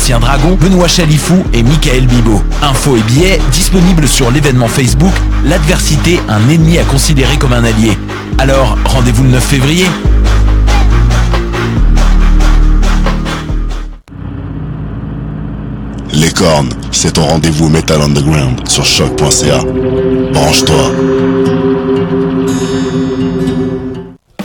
l'ancien dragon, Benoît Chalifou et Michael Bibo. Infos et billets disponibles sur l'événement Facebook L'adversité, un ennemi à considérer comme un allié. Alors, rendez-vous le 9 février Les cornes, c'est ton rendez-vous Metal Underground sur choc.ca. Branche-toi.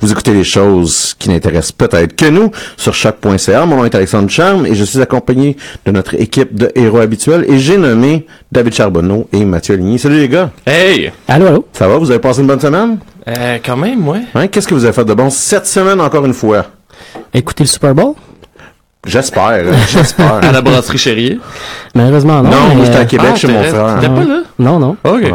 Vous écoutez les choses qui n'intéressent peut-être que nous sur choc.ca. Mon nom est Alexandre Charme et je suis accompagné de notre équipe de héros habituels et j'ai nommé David Charbonneau et Mathieu Ligny. Salut les gars. Hey! Allô, allô? Ça va? Vous avez passé une bonne semaine? Euh, quand même, ouais. Hein? Qu'est-ce que vous avez fait de bon cette semaine encore une fois? Écoutez le Super Bowl? J'espère, hein, j'espère. À la brasserie Chérie. Malheureusement, non. non, moi j'étais à Québec ah, chez mon frère. t'es pas là? Non, non. Ok. Ouais.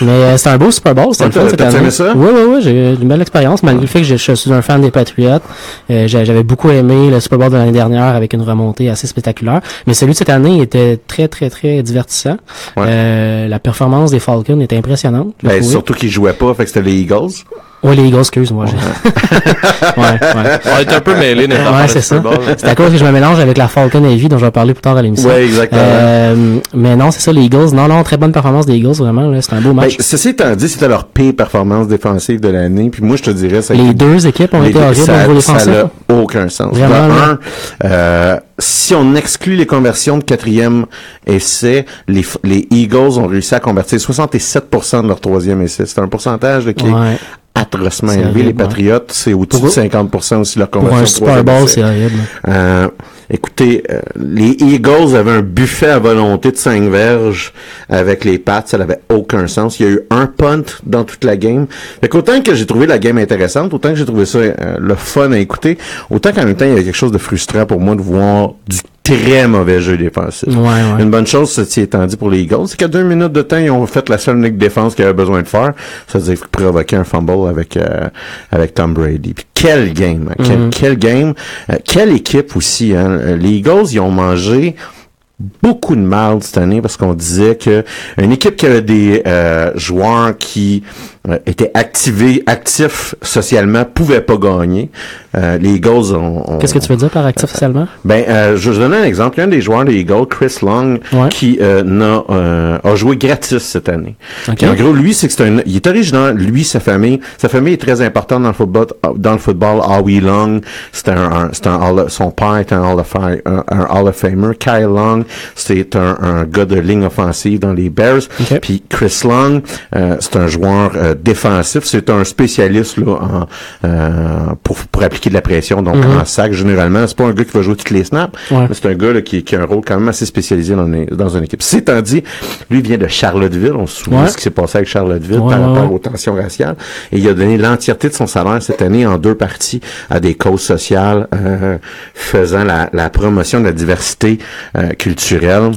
Mais euh, c'était un beau Super Bowl, c'était Ouais, le fun aimé ça? Oui, oui, oui, j'ai eu une belle expérience, malgré le fait que je, je suis un fan des Patriots. Euh, j'a- J'avais beaucoup aimé le Super Bowl de l'année dernière avec une remontée assez spectaculaire. Mais celui de cette année était très, très, très divertissant. Ouais. Euh, la performance des Falcons était impressionnante. Ben, surtout qu'ils jouaient pas, fait que c'était les Eagles. Ouais, les Eagles, excuse-moi. j'ai- ouais, ouais. On est un peu mêlés Ouais, c'est ça. C'est à cause que je me mélange avec la Falcon Heavy dont je vais parler plus tard à l'émission. Ouais, exactement. Euh, mais non, c'est ça, les Eagles. Non, non, très bonne performance des Eagles, vraiment. là, C'est un beau Ben, match. ceci étant dit, c'était leur pire performance défensive de l'année. Puis moi, je te dirais, ça a les deux équipes ont été horribles ça- au niveau Ça défensif. n'a aucun sens. Vraiment, De un, euh, si on exclut les conversions de quatrième essai, les, les Eagles ont réussi à convertir 67% de leur troisième essai. C'est un pourcentage là, qui est. atrocement élevé. les Patriots, c'est au-dessus Pour de eux- 50% aussi leur Pour conversion un de Super Bowl, c'est horrible. Euh, écoutez, euh, les Eagles avaient un buffet à volonté de 5 verges avec les Pats, ça n'avait aucun sens. Il y a eu un punt dans toute la game. Fait qu'autant que j'ai trouvé la game intéressante, autant que j'ai trouvé ça euh, le fun à écouter, autant qu'en même temps, il y avait quelque chose de frustrant pour moi de voir du très mauvais jeu défensif. Ouais, ouais. Une bonne chose, ceci étant dit pour les Eagles, c'est qu'à deux minutes de temps, ils ont fait la seule unique défense qu'ils avaient besoin de faire. C'est-à-dire provoquer un fumble avec euh, avec Tom Brady. Puis quel game, hein, quel, Mhm. quel game, Euh, quelle équipe aussi. Hein. Les Eagles, ils ont mangé beaucoup de mal cette année parce qu'on disait que une équipe qui avait des euh, joueurs qui euh, étaient activés, actifs socialement, pouvait pas gagner. Euh, les Eagles ont, ont- Qu'est-ce que tu veux dire par actif socialement? ben, euh, je vais donner un exemple. A un des joueurs des Eagles, Chris Long, Ouais. qui euh, euh, a joué gratis cette année. Ok. Puis en gros, lui, c'est que c'est un, il est originaire. Lui, sa famille, sa famille est très importante dans le football. Dans le football, Howie Long, c'est un, un- un Hall of- son père est un Hall of, un Hall of Famer. Kyle Long, c'est un, un gars de ligne offensive dans les Bears. Puis Chris Long, euh, c'est un joueur euh, défensif. C'est un spécialiste là, en, euh, pour, pour appliquer de la pression, donc Mhm. en sac généralement. C'est pas un gars qui va jouer toutes les snaps, Ouais. mais c'est un gars là, qui, qui a un rôle quand même assez spécialisé dans, une- dans une équipe. C'est dit, lui vient de Charlottesville. On se souvient Ouais. de ce qui s'est passé avec Charlottesville Ouais, par rapport aux tensions raciales. Et il a donné l'entièreté de son salaire cette année en deux parties à des causes sociales euh, faisant la, la promotion de la diversité euh, culturelle.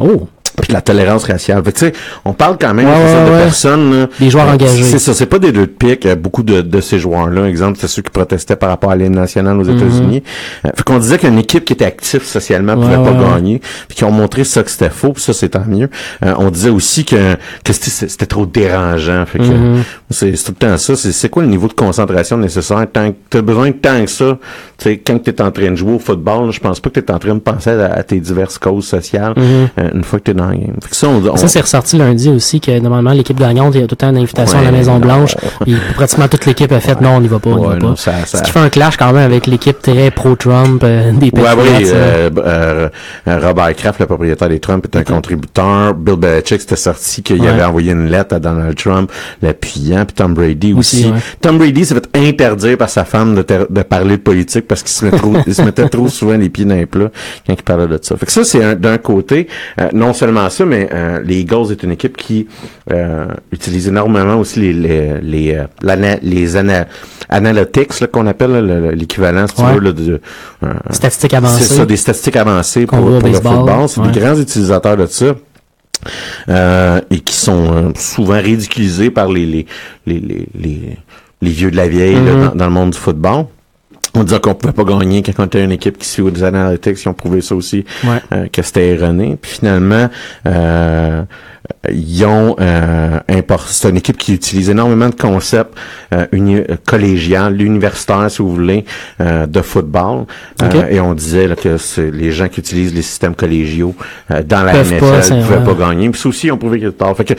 Oh. Puis de la tolérance raciale. Fait que, tu sais, on parle quand même Ouais, de ouais, personnes. là. Des joueurs Euh, engagés. C'est ça, c'est pas des deux de pique. Euh, Beaucoup de, de ces joueurs-là, exemple, c'est ceux qui protestaient par rapport à l'hymne national aux Mhm. États-Unis. Euh, fait qu'on disait qu'une équipe qui était active socialement pouvait pas ouais, gagner, puis qui ont montré ça que c'était faux, puis ça c'est tant mieux. Euh, on disait aussi que, que c'était trop dérangeant. Fait que Mhm. c'est c'est tout le temps ça. C'est quoi le niveau de concentration nécessaire? Tant que t'as besoin de tant que ça, tu sais, quand t'es en train de jouer au football, je pense pas que t'es en train de penser à, à tes diverses causes sociales Mhm. euh, une fois que t'es dans la game. Fait que ça, on, on- Ça, c'est ressorti lundi aussi que normalement l'équipe gagnante, il y a tout le temps une invitation à la Maison Blanche. Puis pratiquement toute l'équipe a fait non, on n'y va pas, on n'y va pas. ça- ça- Ce qui fait un clash quand même avec l'équipe très pro-Trump euh, des Ouais, Patriots. oui, euh, euh, Robert Kraft, le propriétaire des Trump, est un contributeur. Bill Belichick, c'était sorti qu'il avait envoyé une lettre à Donald Trump, l'appuyant, puis Tom Brady aussi. Tom Brady s'est fait interdire par sa femme de, parler de politique parce qu'il se, met trop, il se mettait trop souvent les pieds dans les plats quand il parlait de ça. Fait que ça, c'est un- d'un côté, euh, non seulement ça, mais euh, les Eagles est une équipe qui euh, utilise énormément aussi les les les, euh, l'ana- les ana- analytics qu'on appelle l'équivalent, si tu veux, là, de Statistiques avancées. c'est ça, des statistiques avancées pour, le football. C'est ouais. des grands utilisateurs de ça. Euh, et qui sont euh, souvent ridiculisés par les les, les, les, les, les vieux de la vieille là, Mhm. dans, dans le monde du football. On disait qu'on pouvait pas gagner quand on était une équipe qui suit des analytics, qui ont prouvé ça aussi, Ouais. euh, que c'était erroné. Puis finalement, euh, ils ont euh, c'est une équipe qui utilise énormément de concepts euh, uni- collégial, si vous voulez, euh, de football. Euh, Ok. et on disait là, que les gens qui utilisent les systèmes collégiaux euh, dans la NFL ne pouvaient pas gagner. Puis ça aussi, on prouvait qu'il était tard. Fait que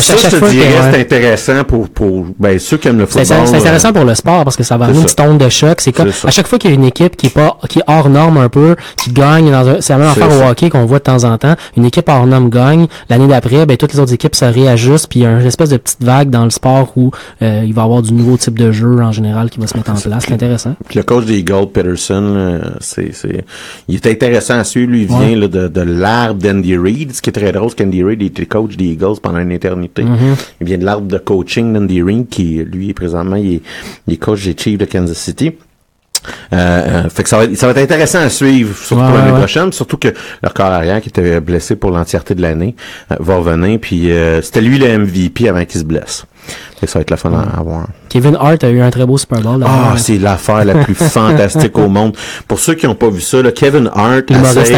ça, je te dirais, c'est intéressant pour, pour ben, ceux qui aiment le football. c'est intéressant euh, pour le sport parce que ça va amener une petite onde de choc. C'est comme à chaque fois qu'il y a une équipe qui est pas qui est hors norme un peu, qui gagne dans un, c'est la même affaire au hockey qu'on voit de temps en temps. Une équipe hors norme gagne. L'année d'après, ben toutes les autres équipes se réajustent. Puis il y a une espèce de petite vague dans le sport où euh, il va y avoir du nouveau type de jeu en général qui va se mettre en place. C'est intéressant. Puis le coach des Eagles, Peterson, c'est, c'est, il est intéressant à suivre. Lui, il vient là, de, de l'arbre d'Andy Reid. Ce qui est très drôle, c'est qu'Andy Reid était coach des Eagles pendant une éternité. Mm-hmm. Il vient de l'arbre de coaching d'Andy Reid, qui, lui, présentement, il est, il est coach des Chiefs de Kansas City. Euh, euh, fait que ça va, être, ça va être intéressant à suivre, surtout Ouais, pour l'année ouais, prochaine, surtout que leur corps arrière qui était blessé pour l'entièreté de l'année euh, va revenir, puis euh, c'était lui le MVP avant qu'il se blesse. Ça va être la fun à avoir. Kevin Hart a eu un très beau Super Bowl. Ah, c'est l'affaire la plus fantastique au monde. Pour ceux qui n'ont pas vu ça, là, Kevin Hart, L'humoriste essaye-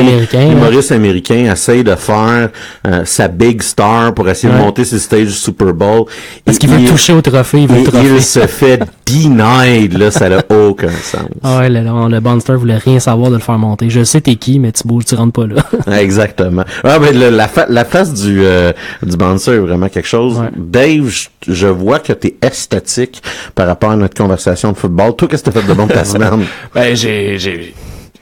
américain, essaye de faire euh, sa big star pour essayer de Ouais. monter sur le stage du Super Bowl. Parce Et qu'il veut il- toucher au trophée, il veut et le trophée. il se fait denied, là, ça n'a aucun sens. Ah ouais, le, le, Monster voulait rien savoir de le faire monter. Je sais t'es qui, mais tu bouges, tu rentres pas là. Exactement. Ah, mais le- la, fa- la face du, euh, du est vraiment quelque chose. Ouais. Dave, je, je vois que tu es esthétique par rapport à notre conversation de football. Toi, qu'est-ce que tu fait de bon ta semaine? Ben, j'ai, j'ai,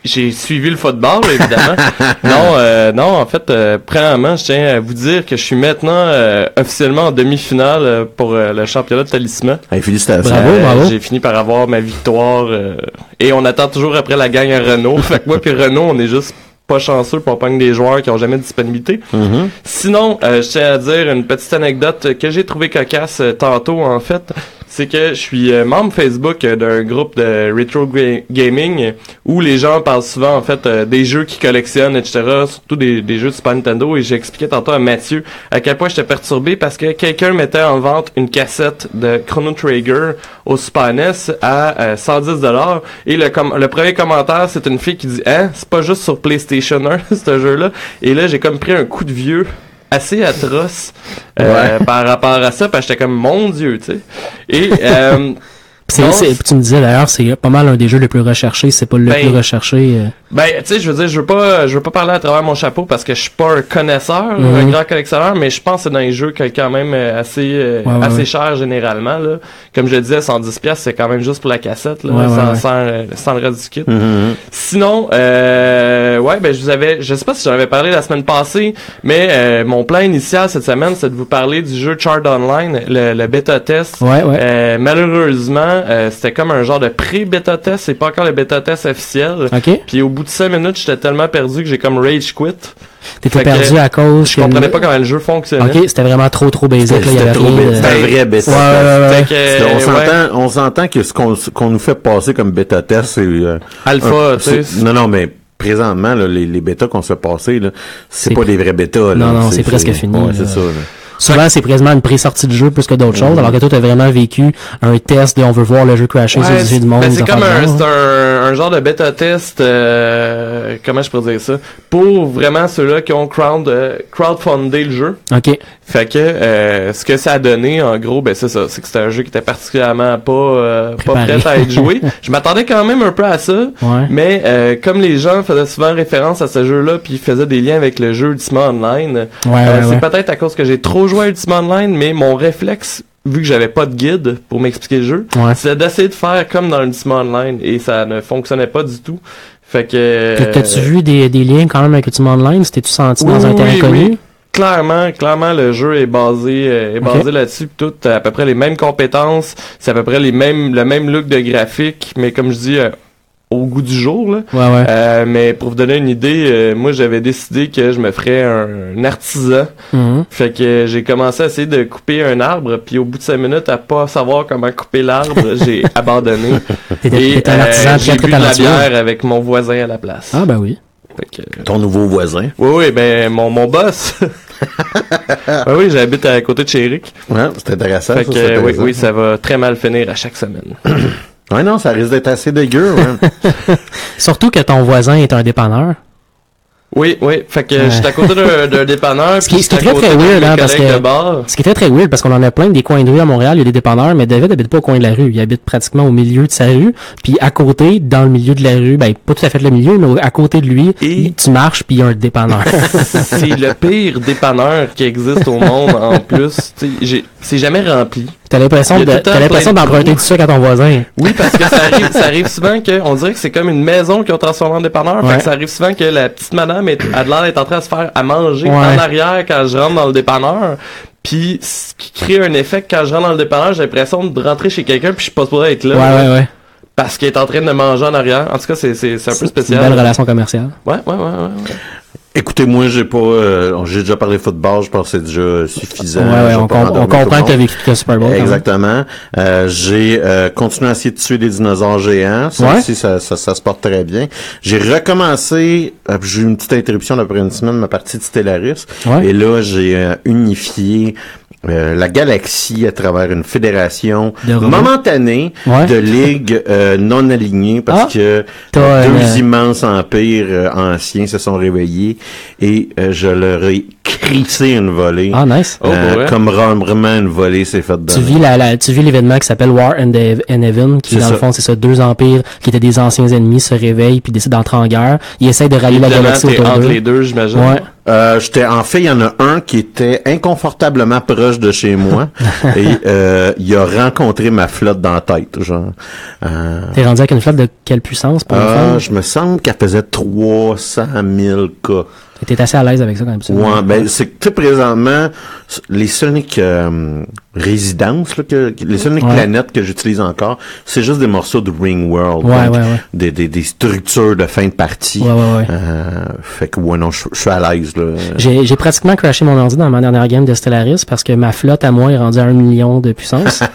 j'ai suivi le football, évidemment. non, euh, non, en fait, euh, premièrement, je tiens à vous dire que je suis maintenant euh, officiellement en demi-finale euh, pour euh, le championnat de talisman. Hey, félicitations. Bravo, Euh, bravo. J'ai fini par avoir ma victoire euh, et on attend toujours après la gagne à Renault. fait que moi puis Renault, on est juste pas chanceux pour pogner des joueurs qui ont jamais de disponibilité. Mhm. Sinon, euh, je tiens à dire une petite anecdote que j'ai trouvé cocasse euh, tantôt en fait. C'est que je suis euh, membre Facebook d'un groupe de retro ga- gaming où les gens parlent souvent en fait des jeux qu'ils collectionnent, etc. Surtout des, des jeux de Super Nintendo. Et j'ai expliqué tantôt à Mathieu à quel point j'étais perturbé parce que quelqu'un mettait en vente une cassette de Chrono Trigger au Super NES à euh, 110 dollars. Et le, com- le premier commentaire, c'est une fille qui dit hein, c'est pas juste sur PlayStation 1 ce jeu-là. Et là, j'ai comme pris un coup de vieux assez atroce euh, par rapport à ça parce que j'étais comme mon dieu tu sais et euh, c'est- Non, c'est- puis tu me disais d'ailleurs, c'est pas mal un des jeux les plus recherchés, c'est pas le Ben, plus recherché. euh. Ben, tu sais, je veux dire, je veux pas, je veux pas parler à travers mon chapeau parce que je suis pas un connaisseur, Mhm. un grand collectionneur, mais je pense que c'est dans les jeux qui est quand même euh, assez, euh, Ouais, ouais, assez ouais. cher généralement, là. Comme je le disais, 110 pièces c'est quand même juste pour la cassette, là, sans, ouais. sans, sans le reste du kit. Mhm. Sinon, euh, ouais, ben, je vous avais, je sais pas si j'en avais parlé la semaine passée, mais euh, mon plan initial cette semaine, c'est de vous parler du jeu Chart Online, le, le bêta test. Ouais, ouais. Euh, malheureusement, euh, c'était comme un genre de pré-bêta test, c'est pas encore le bêta test officiel. Puis au bout de 5 minutes, j'étais tellement perdu que j'ai comme rage quit. T'étais que perdu à cause Je comprenais le- pas comment le jeu fonctionnait. Ok, c'était vraiment trop trop basic. C'était trop de- un vrai bêta Ouais, ouais, ouais. Fait que, C'était- on ouais. s'entend, on s'entend que ce qu'on, nous fait passer comme bêta test, c'est euh, Alpha, tu sais. Non, non, mais présentement, là, les, les bêtas qu'on se fait passer, c'est C'est pas des vrais bêtas. là. Non, non, c'est presque fini, Ouais, c'est ça. là. Souvent, c'est quasiment une pré-sortie de jeu plus que d'autres choses, alors que toi, t'as vraiment vécu un test de on veut voir le jeu crasher sur les yeux du monde. ben, c'est comme un, genre, de bêta test, euh, comment je pourrais dire ça, pour vraiment ceux-là qui ont crowd, euh, crowdfundé le jeu. Ok. Fait que euh, ce que ça a donné, en gros, ben c'est ça, c'est que c'était un jeu qui était particulièrement pas pas prêt à être joué. je m'attendais quand même un peu à ça, mais comme les gens faisaient souvent référence à ce jeu-là, puis ils faisaient des liens avec le jeu Ultima Online, c'est peut-être à cause que j'ai trop joué à Ultima Online, mais mon réflexe, vu que j'avais pas de guide pour m'expliquer le jeu, Ouais. c'était d'essayer de faire comme dans Ultima Online, et ça ne fonctionnait pas du tout. Fait que... T'as- T'as-tu vu des, des liens quand même avec Ultima Online? T'es-tu senti dans un terrain oui, connu? oui. Clairement, clairement, le jeu est basé, euh, est basé là-dessus. Tout à peu près les mêmes compétences, c'est à peu près les mêmes, le même look de graphique, mais comme je dis, euh, au goût du jour. Là. Ouais, ouais. Euh, mais pour vous donner une idée, euh, moi j'avais décidé que je me ferais un, un artisan. Mhm. Fait que j'ai commencé à essayer de couper un arbre, puis au bout de cinq minutes, à pas savoir comment couper l'arbre, j'ai abandonné. Et euh, j'ai bu de la bière avec mon voisin à la place. Ah, ben oui. Fait que, Ton nouveau voisin? oui, oui, ben mon, mon boss. Ben oui, j'habite à côté de chez Eric. Ouais, c'est intéressant. Fait ça, que euh, oui, oui, ça va très mal finir à chaque semaine. Ouais, non, ça risque d'être assez dégueu. hein. Surtout que ton voisin est un dépanneur. Oui, oui. Fait que Ouais. j'étais à côté d'un dépanneur. Ce qui- puis ce qui est très, très weird, hein, parce que-. Ce qui est très très weird parce qu'on en a plein des coins de rue à Montréal, il y a des dépanneurs, mais David habite pas au coin de la rue, il habite pratiquement au milieu de sa rue, puis à côté, dans le milieu de la rue, ben pas tout à fait le milieu, mais à côté de lui, Et- tu marches puis il y a un dépanneur. c'est le pire dépanneur qui existe au monde en plus. Tu sais, j'ai- C'est jamais rempli. T'as l'impression de, tout d'emprunter du sucre à ton voisin. Oui, parce que ça arrive, ça arrive souvent que on dirait que c'est comme une maison qui ont transformé en dépanneur. Fait Ouais. que ça arrive souvent que la petite madame est, a de l'air d'être en train de se faire à manger Ouais. en arrière quand je rentre dans le dépanneur. Puis ce qui crée un effet que quand je rentre dans le dépanneur, j'ai l'impression de rentrer chez quelqu'un puis je suis pas supposé être là. Ouais, ouais, ouais. Parce qu'il est en train de manger en arrière. En tout cas, c'est un peu C'est une spécial. belle relation commerciale. Ouais, ouais, ouais, ouais. ouais. Écoutez, moi, j'ai pas, euh, j'ai déjà parlé football, je pense que c'est déjà suffisant. Ouais, ouais, on, com- on comprend que t'as monde. vécu le Super Bowl. Exactement. Euh, j'ai euh, continué à essayer de tuer des dinosaures géants. Ça Ouais. aussi, ça, ça, ça se porte très bien. J'ai recommencé, euh, j'ai eu une petite interruption d'après une semaine, ma partie de Stellaris. Ouais. Et là, j'ai euh, unifié euh, la galaxie à travers une fédération De momentanée Ouais. de ligues euh, non alignées parce Ah. que deux une- immenses empires euh, anciens se sont réveillés et euh, je leur ai crissé une volée. Ah, nice. Oh, Euh, comme vraiment une volée s'est faite Tu vis la, la- tu vis l'événement qui s'appelle War and, Heaven, qui dans le ça. fond c'est ça deux empires qui étaient des anciens ennemis se réveillent puis décident d'entrer en guerre. Ils essayent de rallier la galaxie autour entre d'eux. les deux, j'imagine. Ouais. Euh, j'étais en fait, il y en a un qui était inconfortablement proche de chez moi et euh, il a rencontré ma flotte dans la tête, genre. Euh, T'es rendu avec une flotte de quelle puissance pour femme? je me semble qu'elle faisait 300 000 cas. T'es assez à l'aise avec ça quand même. ça. Ouais, ben c'est que présentement les Sonic euh, là, que, les Sonic Ouais. planètes que j'utilise encore, c'est juste des morceaux de Ring World, Ouais, donc ouais, ouais. Des, des, des structures de fin de partie. Ouais, ouais, ouais. Euh, fait que ouais non, je suis à l'aise là. J'ai pratiquement crashé mon ordi dans ma dernière game de Stellaris parce que ma flotte à moi est rendue à un million de puissance.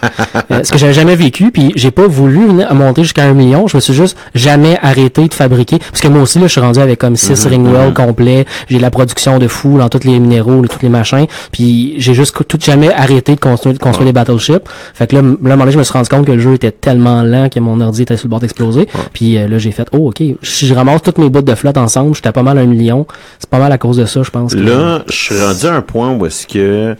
Euh, ce que j'avais jamais vécu, puis j'ai pas voulu monter jusqu'à un million. Je me suis juste jamais arrêté de fabriquer. Parce que moi aussi, là, je suis rendu avec comme six Mhm, Ringwell complets. J'ai la production de fou dans tous les minéraux, tous les machins. Puis j'ai juste tout jamais arrêté de construire, de construire des battleships. Fait que là, là, à un moment donné, je me suis rendu compte que le jeu était tellement lent que mon ordi était sur le bord d'exploser. Puis euh, là, j'ai fait, oh, ok, si je ramasse toutes mes bouts de flotte ensemble, j'étais pas mal à un million. C'est pas mal à cause de ça, je pense. que- Là, je suis rendu à un point où est-ce que euh,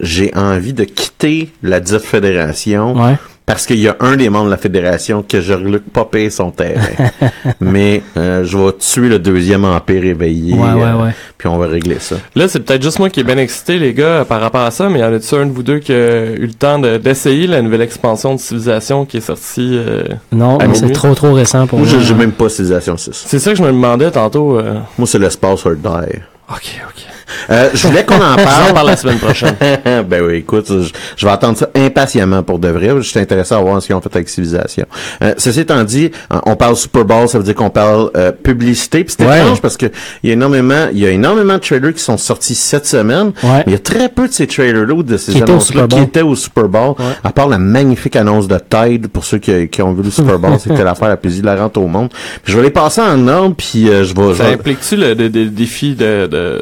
j'ai envie de quitter la dite fédération Ouais. Parce qu'il y a un des membres de la fédération que je luc pas payer son terrain. Mais euh, je vais tuer le deuxième empire éveillé. Ouais, ouais, euh, ouais. Puis on va régler ça. Là, c'est peut-être juste moi qui est bien excité, les gars, par rapport à ça, mais y en a-tu un de vous deux qui a eu le temps de- d'essayer la nouvelle expansion de Civilisation qui est sortie euh, Non, c'est trop trop récent pour Moi, moi. j'ai j'ai même pas Civilisation 6. C'est ça que je me demandais tantôt. euh. Moi, c'est l'espace or die. Ok, ok. Euh, je voulais qu'on en On en parle. parle la semaine prochaine. ben oui, écoute, je, je vais attendre ça impatiemment pour de vrai. Je suis intéressé à voir ce qu'ils ont fait avec Civilisation. Euh, ceci étant dit, euh, on parle Super Bowl, ça veut dire qu'on parle euh, publicité. Puis c'est Ouais. étrange parce que il y a énormément, il y a énormément de trailers qui sont sortis cette semaine. Ouais. Mais il y a très peu de ces trailers-là ou de ces annonces-là qui étaient au Super Bowl. À part la magnifique annonce de Tide pour ceux qui, qui ont vu le Super Bowl, c'était l'affaire la plus hilarante au monde. Puis je vais les passer en ordre, puis euh, je vais. je Ça implique-tu le, le- le défi de, de,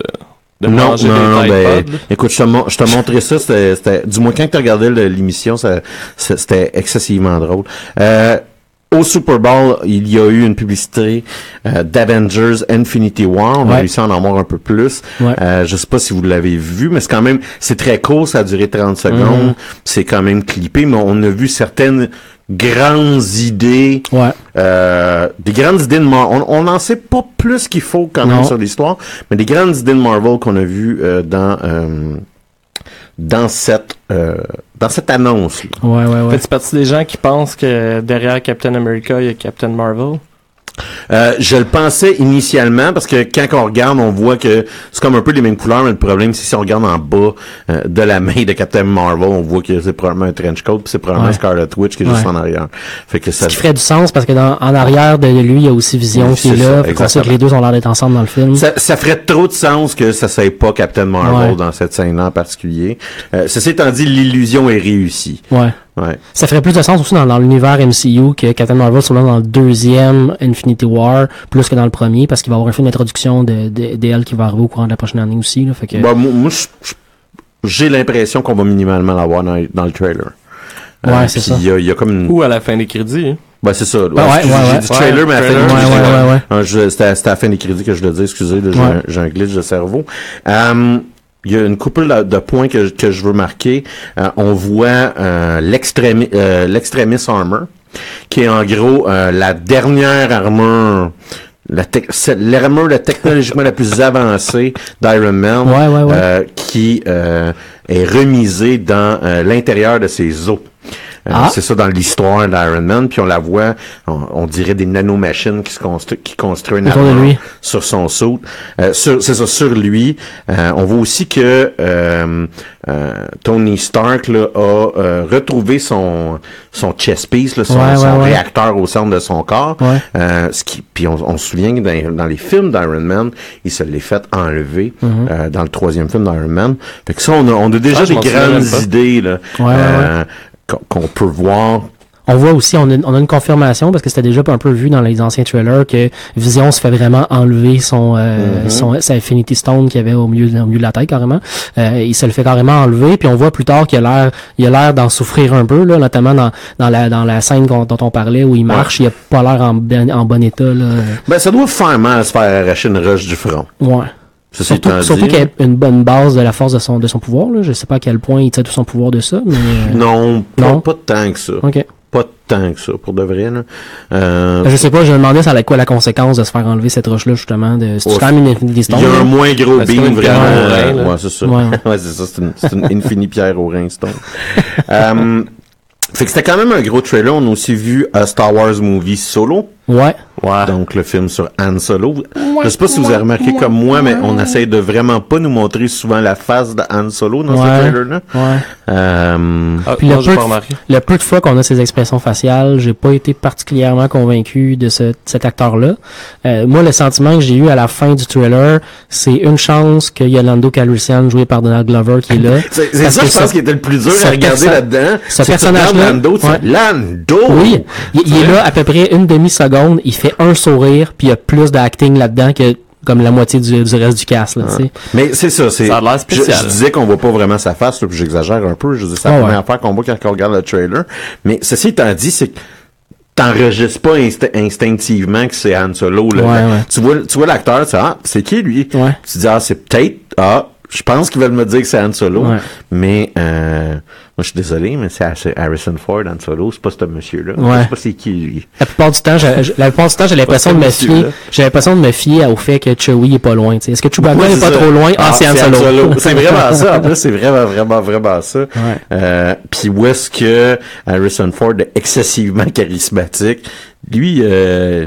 de non, manger non, des ben, écoute, je te, mon- je te montrais ça, c'était, c'était- du moins quand tu regardais l'émission, c'était excessivement drôle. Euh, au Super Bowl, il y a eu une publicité euh, d'Avengers Infinity War. On a réussi à en avoir un peu plus. Ouais. Euh, je sais pas si vous l'avez vu, mais c'est quand même, c'est très court, ça a duré 30 secondes. Mhm. C'est quand même clippé, mais on a vu certaines grandes idées Ouais. euh, des grandes idées de Marvel. On n'en sait pas plus qu'il faut quand même Non. sur l'histoire, mais des grandes idées de Marvel qu'on a vues euh, dans euh, dans cette euh, dans cette annonce. là. Ouais, ouais, ouais. Fais-tu partie des gens qui pensent que derrière Captain America, il y a Captain Marvel? Euh, je le pensais initialement parce que quand on regarde, on voit que c'est comme un peu les mêmes couleurs, mais le problème c'est si on regarde en bas euh, de la main de Captain Marvel, on voit que c'est probablement un trench coat, puis c'est probablement Ouais. Scarlet Witch qui est juste en arrière. Fait que Ce ça qui ferait du sens parce que dans, en arrière de lui, il y a aussi Vision Oui, qui est c'est ça, là. Fait sait exactement. que les deux ont l'air d'être ensemble dans le film. Ça, ça ferait trop de sens que ça soit pas Captain Marvel Ouais. dans cette scène-là en particulier. Euh, ceci étant dit, l'illusion est réussie. Ouais. Ouais. Ça ferait plus de sens aussi dans, dans l'univers MCU que Captain Marvel soit là dans le deuxième Infinity War plus que dans le premier parce qu'il va y avoir un film d'introduction de, de, d'elle qui va arriver au courant de la prochaine année aussi. Là, fait que, Bah, moi, j'ai l'impression qu'on va minimalement l'avoir dans, dans le trailer. Euh, Ouais, c'est ça. Il y a, il y a comme une... Ou à la fin des crédits. hein? Ben, c'est ça. Ouais, Ah ouais, ouais, j'ai dit trailer, mais à la fin des crédits. Ah, C'était c'était à la fin des crédits que je le dis, excusez, là, j'ai Ouais. un- j'ai un, glitch de cerveau. Euh, il y a une couple de, points que, que je veux marquer. Euh, on voit euh, l'extrémi- euh, l'extremis armor, qui est en gros euh, la dernière armure l'armure la technologiquement la plus avancée d'Iron Man Ouais, ouais, ouais. euh, qui est remisée dans l'intérieur de ses os. Euh, Ah. C'est ça dans l'histoire d'Iron Man, puis on la voit, on, on dirait des nanomachines qui se construisent, qui construisent une de lui. sur son saut. Euh, c'est ça, sur lui. Euh, on voit aussi que euh, euh, Tony Stark là, a euh, retrouvé son son chest piece, là, son, Ouais, ouais, son ouais. réacteur au centre de son corps. Ouais. Euh, ce qui, puis on, on se souvient que dans, dans les films d'Iron Man, il se l'est fait enlever Mhm. euh, dans le troisième film d'Iron Man. Fait que ça, on a, on a déjà Ah, des grandes idées là, Ouais, euh, qu'on peut voir. On voit aussi, on a, on a une confirmation parce que c'était déjà un peu vu dans les anciens trailers que Vision se fait vraiment enlever son, euh, Mhm. son sa Infinity Stone qu'il avait au milieu, au milieu de la tête carrément. Euh, il se le fait carrément enlever, puis on voit plus tard qu'il a l'air, il a l'air d'en souffrir un peu là, notamment dans, dans la dans la scène dont on parlait où il marche, il a pas l'air en, ben- en bon état là. Ben, ça doit faire mal à se faire arracher une roche du front. Ouais. Ça, Surtout, surtout y a une bonne base de la force de son de son pouvoir là. Je sais pas à quel point il tire tout son pouvoir de ça, mais euh, Non, pas, Non? pas tant que ça. ok. Pas tant que ça, pour de vrai. Là. Euh, Je sais pas, je me demandais ça allait quoi la conséquence de se faire enlever cette roche là justement de c'est Ouais. quand même une Infinity Stone. Il y a là. un moins gros beam, une pierre vraiment. au rein, là. ouais, c'est ça. Ouais, c'est ça. C'est une, c'est une infinie pierre au rein, Stone. euh, fait que c'était quand même un gros trailer. On a aussi vu un Star Wars movie solo. Ouais. Ouais. Donc, le film sur Han Solo. Je sais pas si vous avez remarqué comme moi, mais on essaye de vraiment pas nous montrer souvent la face de Han Solo dans Ouais. ce trailer-là. Ouais. Euh, Ah, Puis non, le j'ai peu, pas de, remarqué. le peu de fois qu'on a ces expressions faciales, j'ai pas été particulièrement convaincu de ce, cet acteur-là. Euh, moi, le sentiment que j'ai eu à la fin du trailer, c'est une chance que Yolando Calrissian, joué par Donald Glover, qui est là. c'est ça, que je pense, qui était le plus dur à regarder là-dedans. ce personnage-là- Lando, ouais. Lando! Oui, il, il est là à peu près une demi-seconde, il fait un sourire, puis il y a plus d'acting là-dedans que comme la moitié du, du reste du cast, là, tu sais. Mais c'est ça, c'est. Ça a l'air je, spécial. je disais qu'on voit pas vraiment sa face, là, puis j'exagère un peu. Je dis c'est la Ah ouais. première fois qu'on voit quand on regarde le trailer. Mais ceci étant dit, c'est que t'enregistres pas inst- instinctivement que c'est Han Solo. Là. Ouais, ouais. Tu vois, tu vois l'acteur, tu dis, ah, c'est qui lui? Ouais. Tu dis, ah, c'est peut-être, ah, je pense qu'ils veulent me dire que c'est Han Solo, Ouais. mais euh, moi je suis désolé, mais c'est Harrison Ford Han Solo, c'est pas ce monsieur-là. Ouais. Je sais pas c'est qui lui. La plupart du temps, j'ai, la plupart du temps, j'ai l'impression de me fier, j'ai l'impression de me fier au fait que Chewie est pas loin, tu sais. Est-ce que Chewbacca Ouais, est pas ça. trop loin? Ah, c'est Han Solo. C'est vraiment ça. En plus, c'est vraiment, vraiment, vraiment ça. Ouais. Euh, Puis où est-ce que Harrison Ford est excessivement charismatique? Lui, euh,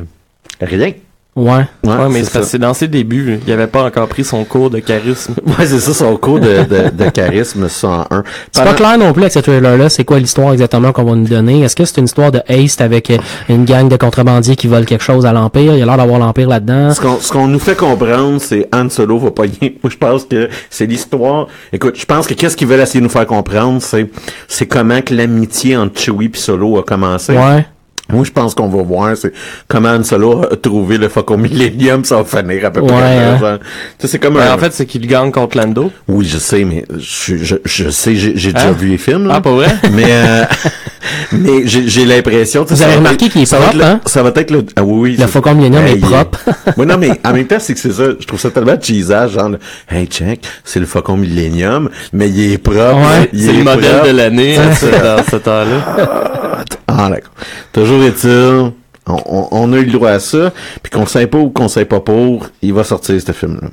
rien. Ouais. Ouais, Ouais, mais c'est parce que dans ses débuts. Il avait pas encore pris son cours de charisme. Ouais, c'est ça, son cours de, de, de charisme 101. C'est pas clair non plus avec ce trailer-là, c'est quoi l'histoire exactement qu'on va nous donner? Est-ce que c'est une histoire de haste avec euh, une gang de contrebandiers qui volent quelque chose à l'Empire? Il y a l'air d'avoir l'Empire là-dedans. Ce qu'on, ce qu'on nous fait comprendre, c'est Han Solo va pas y- Moi, je pense que c'est l'histoire. Écoute, je pense que qu'est-ce qu'ils veulent essayer de nous faire comprendre, c'est, c'est comment que l'amitié entre Chewie et Solo a commencé. Ouais. Moi, je pense qu'on va voir, c'est comment Han Solo a trouvé le Faucon Millennium sans finir à peu près. Hein. c'est comme Ben, un... en fait, c'est qu'il gagne contre Lando. Oui, je sais, mais je, je, je sais, j'ai, déjà Hein? vu les films, là. Ah, pas vrai? Mais, euh, mais j'ai, l'impression, Vous ça avez va remarqué qu'il est ça va propre, le- hein? Ça va être le, ah oui, oui. Le Faucon Millennium est propre. oui, non, mais en même temps, c'est que c'est ça. Je trouve ça tellement cheesage, genre, le, hey, check, c'est le Faucon Millennium, mais il est propre. Ouais, C'est est le modèle propre. de l'année hein, dans ce temps-là. Ah, d'accord. Toujours est-il, on, on, on a eu le droit à ça, puis qu'on sait pas ou qu'on sait pas pour, il va sortir ce film-là.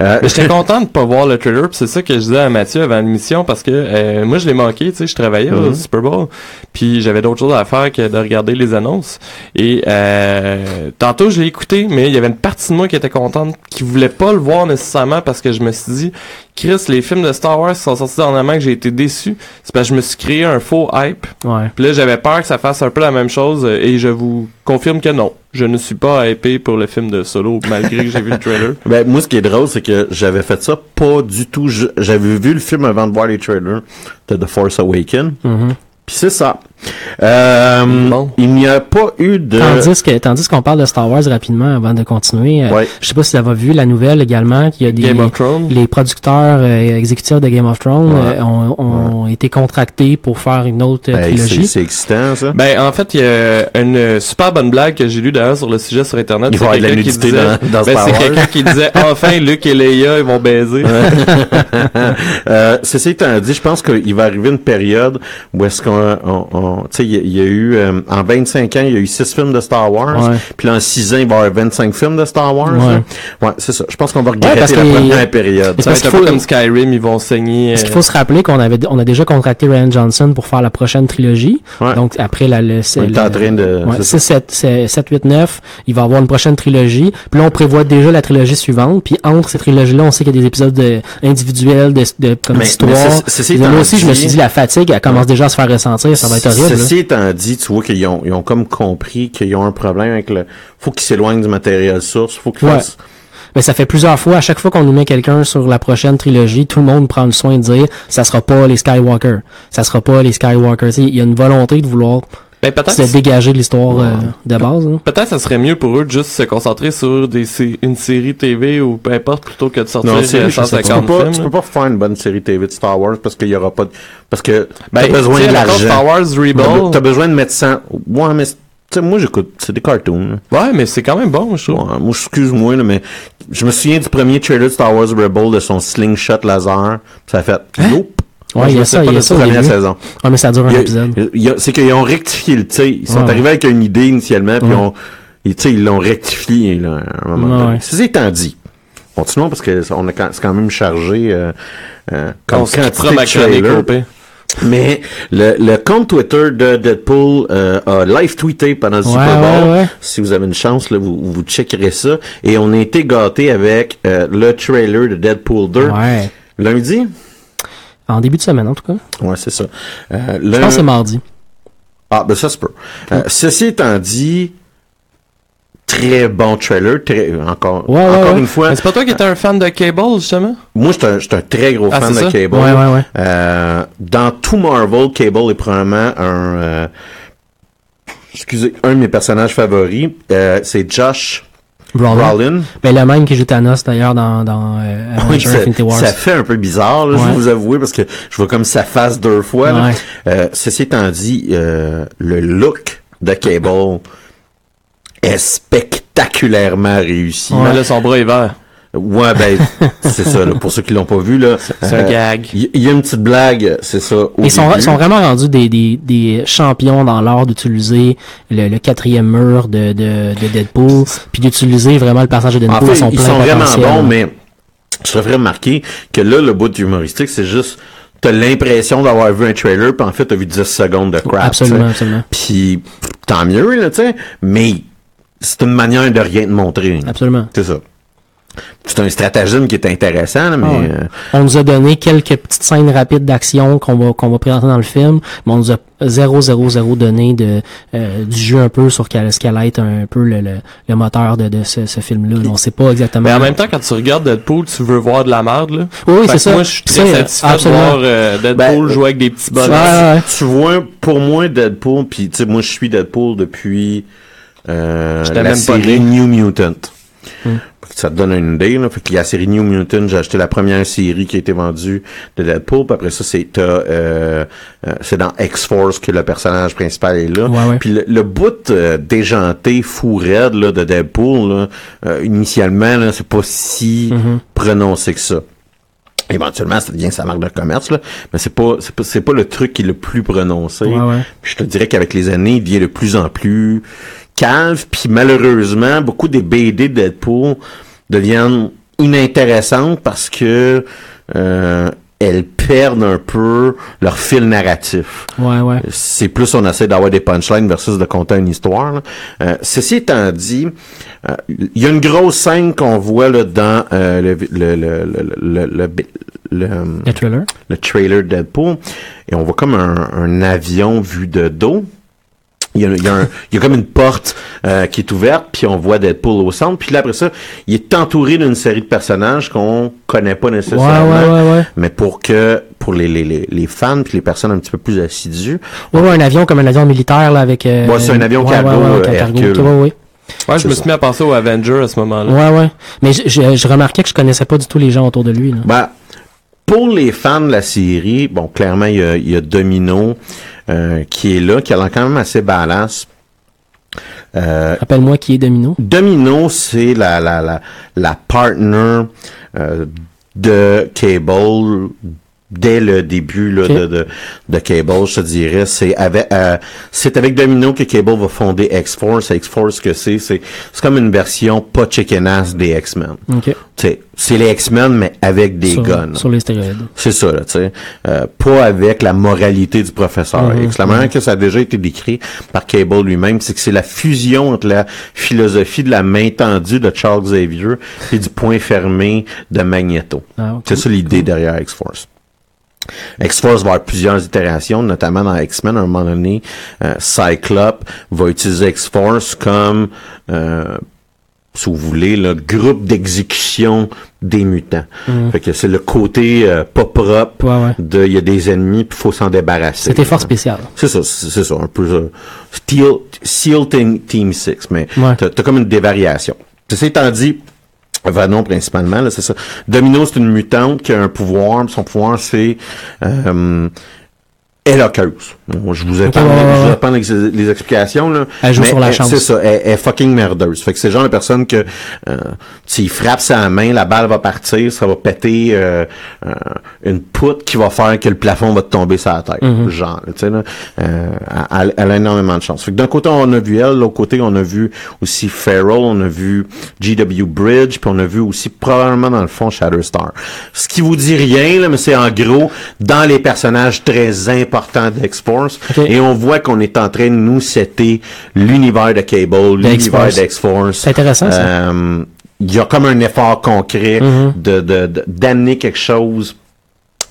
Euh, j'étais content de pas voir le trailer, puis c'est ça que je disais à Mathieu avant l'émission parce que euh, moi je l'ai manqué, tu sais, je travaillais au Mhm. Super Bowl, puis j'avais d'autres choses à faire que de regarder les annonces. Et euh, tantôt je l'ai écouté, mais il y avait une partie de moi qui était contente, qui voulait pas le voir nécessairement parce que je me suis dit, Chris, les films de Star Wars sont sortis dernièrement que j'ai été déçu, c'est parce que je me suis créé un faux hype. Ouais. Puis là j'avais peur que ça fasse un peu la même chose euh, et je vous confirme que non. Je ne suis pas hypé pour le film de Solo malgré que j'ai vu le trailer. Ben, moi, ce qui est drôle, c'est que j'avais fait ça pas du tout. J'avais vu le film avant de voir les trailers de The Force Awakens. Mhm. Puis c'est ça. Euh, Bon. Il n'y a pas eu de... Tandis que tandis qu'on parle de Star Wars rapidement avant de continuer, euh, Ouais. je sais pas si tu avais vu la nouvelle également qu'il y a des Game of Thrones. les producteurs euh, exécutifs de Game of Thrones Ouais. euh, ont, ont été contractés pour faire une autre euh, c'est trilogie. c'est excitant, ça. Ben, en fait, il y a une super bonne blague que j'ai lue d'ailleurs sur le sujet sur Internet. Il va avoir de la quelqu'un qui nudité disait- dans- dans ben, c'est quelqu'un qui disait, enfin, Luke et Leia, ils vont baiser. euh, ceci étant dit, je pense qu'il va arriver une période où est-ce qu'on, on, on- tu sais, il y, a- y eu, euh, en 25 ans, il y a eu 6 films de Star Wars. Ouais. Puis là, en 6 ans, il va y avoir 25 films de Star Wars. Ouais. là. Ouais, c'est ça. Je pense qu'on va regretter parce la première période. Ça va Parce être un peu comme Skyrim, ils vont saigner. Parce euh, qu'il faut se rappeler qu'on avait on a déjà contracté Ryan Johnson pour faire la prochaine trilogie. Ouais. Donc après la le, On est le- en train de- ouais, c'est 6 7 c'est 7 8 9, il va avoir une prochaine trilogie. Puis là on prévoit déjà la trilogie suivante, puis entre ces trilogies là, on sait qu'il y a des épisodes de- individuels de, de comme Mais- d'histoire. mais c'est- c'est- c'est Et là étant aussi je me suis dit la fatigue elle commence déjà à se faire ressentir, ça va être là. Ceci étant dit, tu vois qu'ils ont, ils ont comme compris qu'ils ont un problème avec le, faut qu'ils s'éloignent du matériel source, faut qu'ils Ouais. fassent, Mais ça fait plusieurs fois, à chaque fois qu'on nous met quelqu'un sur la prochaine trilogie, tout le monde prend le soin de dire ça sera pas les Skywalker. Ça sera pas les Skywalker. Il y a une volonté de vouloir Ben, peut-être, se dégager l'histoire euh, de base. hein. peut-être ça serait mieux pour eux de juste se concentrer sur des, sé- une série TV ou peu importe plutôt que de sortir Non, euh, c'est, tu, 150 peux pas, films. tu peux pas faire une bonne série TV de Star Wars parce qu'il y aura pas de, parce que Ben, t'as besoin de l'argent. Star Wars Rebel. t'as besoin de mettre 100, ouais, mais, c'est- tu sais, moi, j'écoute, c'est des cartoons, là. Ouais, mais c'est quand même bon, je trouve. Ouais, moi, excuse-moi, là, mais je me souviens du premier trailer de Star Wars Rebel de son slingshot laser. Ça a fait, nope. Ouais, il y a ça, il y a ça première saison. Ah, mais ça dure un Il y a- épisode. c'est qu'ils ont rectifié le tir. Ils sont Ouais. arrivés avec une idée initialement, puis Ouais. on, et, tu sais, ils l'ont rectifié là, à un moment Ouais. donné. Ceci étant dit, continuons parce que on a quand- c'est quand même chargé euh, euh, comme On se quantité de ma chronique trailer. Mais le, le compte Twitter de Deadpool euh, a live tweeté pendant le Ouais, Super Bowl. ouais, ouais. Si vous avez une chance, là, vous, vous checkerez ça. Et on a été gâtés avec euh, le trailer de Deadpool 2. Ouais. Lundi? En début de semaine, en tout cas. Ouais, c'est ça. Euh, Je pense que c'est mardi. Ah, ben ça se peut. Euh, ceci étant dit, très bon trailer. Très, encore Ouais, encore ouais. une fois, c'est pas toi qui étais un fan de Cable, justement? moi, je suis un, un très gros Ah, fan de ça? Cable. Ouais, ouais, ouais. Euh, dans tout Marvel, Cable est probablement un... euh, excusez, un de mes personnages favoris. Euh, c'est Josh Brolin. Brolin. Ben, le même qui joue Thanos, d'ailleurs, dans, dans euh, Oui, ça, Infinity Wars. ça fait un peu bizarre, là, je Ouais. vais vous avouer, parce que je vois comme sa face deux fois. Ouais. Euh, ceci étant dit, euh, le look de Cable est spectaculairement réussi. Mais là, son bras est vert. Ouais, ben, c'est ça, là, pour ceux qui l'ont pas vu, là. C'est un gag. Il y, a une petite blague, c'est ça. Au Ils sont, vraiment rendus des, des, des champions dans l'art d'utiliser le, le quatrième mur de, de, de Deadpool, puis d'utiliser vraiment le passage de En Deadpool à fait, son ils sont vraiment bons, mais je te ferais remarquer que là, le bout humoristique, c'est juste, t'as l'impression d'avoir vu un trailer, puis en fait, t'as vu 10 secondes de crap. Absolument, absolument. Puis, tant mieux, là, tu sais, mais c'est une manière de rien te montrer. Absolument. C'est ça. C'est un stratagème qui est intéressant, là, mais... Ah ouais. euh, On nous a donné quelques petites scènes rapides d'action qu'on va qu'on va présenter dans le film, mais on nous a 0 0 0 donné de euh, du jeu un peu sur quel, ce qu'allait être un peu le, le, le moteur de, de ce, ce film-là. On sait pas exactement. Mais en même temps, quand tu regardes Deadpool, tu veux voir de la merde, là. Oui, c'est ça. Moi, je suis très C'est, satisfait de absolument. voir euh, Deadpool Ben, jouer avec des petits bonhommes. Ouais, ouais. tu vois, pour moi, Deadpool, puis tu sais, moi, je suis Deadpool depuis euh, la série. New Mutant. Ça te donne une idée, là. Fait qu'il y a la série New Mutant, j'ai acheté la première série qui a été vendue de Deadpool, puis après ça, c'est euh, euh, c'est dans X-Force que le personnage principal est là. Ouais, ouais. Puis le, le bout euh, déjanté, fou raide, là, de Deadpool, là, euh, initialement, là, c'est pas si Mhm. prononcé que ça. Éventuellement, ça devient sa marque de commerce, là. Mais c'est pas, c'est pas, c'est pas le truc qui est le plus prononcé. Ouais, ouais. Puis je te dirais qu'avec les années, il devient de plus en plus calve. Puis malheureusement, beaucoup des BD de Deadpool deviennent inintéressantes parce que euh, elles perdent un peu leur fil narratif. Ouais, ouais. C'est plus on essaie d'avoir des punchlines versus de conter une histoire. là. Euh, ceci étant dit, euh, il y a une grosse scène qu'on voit là, dans euh, le, le, le, le, le, le- le- Le trailer. le trailer de Deadpool et on voit comme un, un avion vu de dos. Il y, a, il, y a un- il y a comme une porte euh, qui est ouverte, puis on voit Deadpool au centre. Puis là, après ça, il est entouré d'une série de personnages qu'on connaît pas nécessairement. ouais, ouais, ouais. Mais pour que pour les, les, les, les fans puis les personnes un petit peu plus assidues, Ouais, ouais, un avion comme un avion militaire là avec. Euh, Ouais, c'est un avion cargo, euh, cargo. Hercule. Ouais, je me ça. suis mis à penser au Avenger à ce moment-là. Ouais, ouais. Mais je, je, je remarquais que je connaissais pas du tout les gens autour de lui. Là. Ben, pour les fans de la série, bon, clairement, il y a, il y a Domino euh, qui est là, qui a l'air quand même assez badass. Euh, Rappelle-moi qui est Domino. Domino, c'est la, la, la, la partner euh, de Cable dès le début là, de, de, de Cable, je te dirais. C'est avec, euh, c'est avec Domino que Cable va fonder X-Force. X-Force, ce que c'est, c'est, c'est comme une version pas chicken ass des X-Men. Ok. C'est, c'est les X-Men, mais avec des sur, guns. Sur les stéroïdes. C'est ça, là, tu sais. Euh, pas avec la moralité du professeur Mhm, X. La manière que ça a déjà été décrit par Cable lui-même, c'est que c'est la fusion entre la philosophie de la main tendue de Charles Xavier et du point fermé de Magneto. Ah. C'est ça l'idée derrière X-Force. X-Force va avoir plusieurs itérations, notamment dans X-Men. À un moment donné, euh, Cyclope va utiliser X-Force comme, euh, si vous voulez, le groupe d'exécution des mutants. Fait que c'est le côté euh, pas propre Mhm. Ouais, ouais. de il y a des ennemis puis faut s'en débarrasser. C'était fort spécial. C'est ça, c'est ça, un peu euh, Steel, Seal Team, Team 6, mais Ouais. t'as t'as comme une dévariation. Ceci étant dit, Venom principalement, là, c'est ça. Domino, c'est une mutante qui a un pouvoir, son pouvoir c'est euh, Bon, je vous épargne, ouais, ouais, je vous épargne les, les explications là. Elle joue Mais sur la chance. C'est ça, elle, elle est fucking merdeuse. Fait que c'est genre de personne que euh, s'il frappe sa main, la balle va partir, ça va péter euh, euh, une poutre qui va faire que le plafond va te tomber sur la tête. Mm-hmm. Genre, tu sais là, euh, elle, elle a énormément de chance. Fait que d'un côté on a vu elle, de l'autre côté on a vu aussi Farrell, on a vu G.W. Bridge, puis on a vu aussi probablement dans le fond Shatterstar. Ce qui vous dit rien là, mais c'est en gros dans les personnages très importants d'X-Force Ok. et on voit qu'on est en train de nous setter l'univers de Cable, l'univers X-Force. d'X-Force. C'est intéressant, ça. Euh, Il y a comme un effort concret Mhm. de de- de- d'amener quelque chose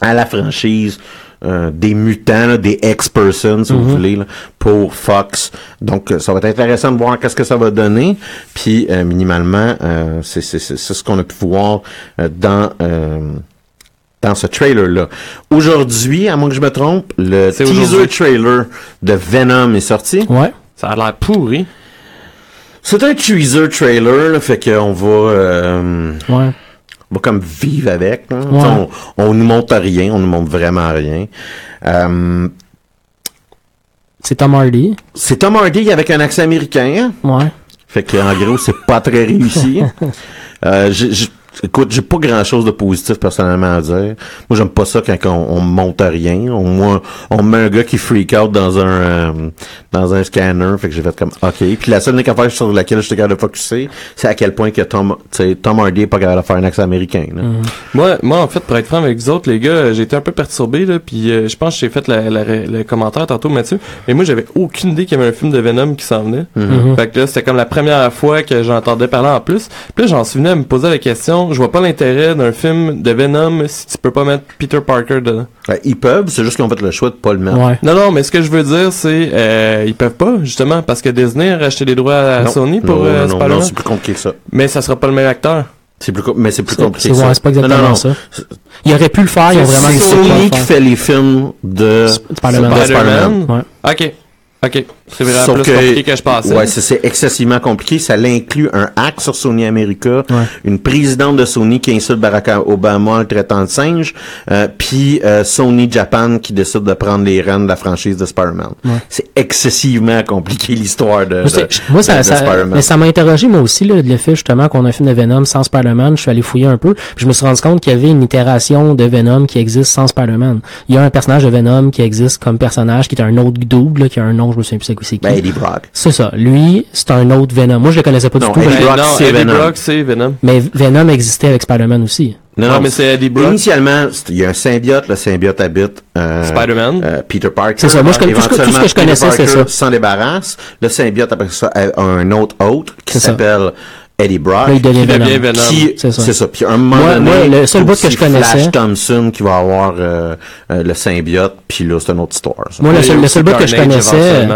à la franchise. euh, des mutants, là, des ex-persons, si vous voulez, là, pour Fox. Donc, euh, ça va être intéressant de voir qu'est-ce que ça va donner. Puis, euh, minimalement, euh, c'est ce qu'on a pu voir dans euh, dans ce trailer-là. Aujourd'hui, à moins que je me trompe, le teaser trailer de Venom est sorti. Ouais. Ça a l'air pourri. C'est un teaser trailer, là, fait qu'on va, euh, Ouais. on va comme vivre avec. Ouais. On, on nous montre rien, on nous montre vraiment rien. Euh, C'est Tom Hardy. c'est Tom Hardy avec un accent américain. Ouais. Fait que en gros, c'est pas très réussi. Euh, je, je, écoute, j'ai pas grand chose de positif personnellement à dire. Moi, j'aime pas ça quand on, monte à rien. On, moi, on me met un gars qui freak out dans un euh, dans un scanner. Fait que j'ai fait comme OK. Puis la seule affaire sur laquelle j'étais capable de focuser, c'est à quel point que Tom, Tom Hardy est pas capable de faire un accent américain. là. Moi, moi, en fait, pour être franc avec vous autres, les gars, euh, j'ai été un peu perturbé, là, puis euh, je pense que j'ai fait la, la- le commentaire tantôt, Mathieu, mais moi, j'avais aucune idée qu'il y avait un film de Venom qui s'en venait. Mhm. Fait que là, c'était comme la première fois que j'entendais parler en plus. Puis là, j'en suis venu à me poser la question, je vois pas l'intérêt d'un film de Venom si tu peux pas mettre Peter Parker dedans. Ouais, ils peuvent, c'est juste qu'ils ont fait le choix de pas le mettre. Ouais. Non, non, mais ce que je veux dire, c'est euh, ils peuvent pas, justement, parce que Disney a racheté les droits à Non. Sony pour non, euh, non, Spider-Man. non, c'est plus compliqué que ça. mais ça sera pas le même acteur. C'est plus, mais c'est plus C'est compliqué c'est- que ça. ouais, c'est pas exactement non, non, ça. Il aurait pu le faire, vraiment C'est Sony qui fait les films de Spider-Man. de Spider-Man? Ouais. Ok. Ok. C'est vraiment Sauf plus compliqué que je pensais. Ouais, c'est- c'est excessivement compliqué. Ça l'inclut un hack sur Sony America, Ouais. une présidente de Sony qui insulte Barack Obama en le traitant de singe, euh, puis euh, Sony Japan qui décide de prendre les rênes de la franchise de Spider-Man. Ouais. C'est excessivement compliqué l'histoire de, Moi, de- moi, ça, de ça, Spider-Man. mais ça m'a interrogé, moi aussi, là, de le fait, justement, qu'on a un film de Venom sans Spider-Man. Je suis allé fouiller un peu. Puis je me suis rendu compte qu'il y avait une itération de Venom qui existe sans Spider-Man. Il y a un personnage de Venom qui existe comme personnage, qui est un autre double, là, qui a un nom, je me souviens plus c'est qui. c'est qui? Ben, Eddie Brock. C'est ça. Lui, c'est un autre Venom. Moi, je le connaissais pas Non, du tout. Eddie mais- Ben, Brock, non, c'est Eddie Venom. Brock, c'est Venom. Mais Venom existait avec Spider-Man aussi. Non, Non, mais c'est Eddie Brock. Initialement, il y a un symbiote, le symbiote habite euh, Spider-Man. euh, Peter Parker. C'est ça, moi, je connais- tout ce que- tout ce que je connaissais, c'est ça. s'en débarrasse. Le symbiote, après ça, a un autre hôte qui s'appelle Eddie Brock. Il devient Qui Venom. devient Venom. Qui, C'est ça. ça. Puis à un moment Moi- donné, moi, le seul bout que je connaissais- Flash Thompson qui va avoir euh, euh, le symbiote, puis là, c'est une autre histoire. ça. Moi, le seul, le seul bout que je connaissais.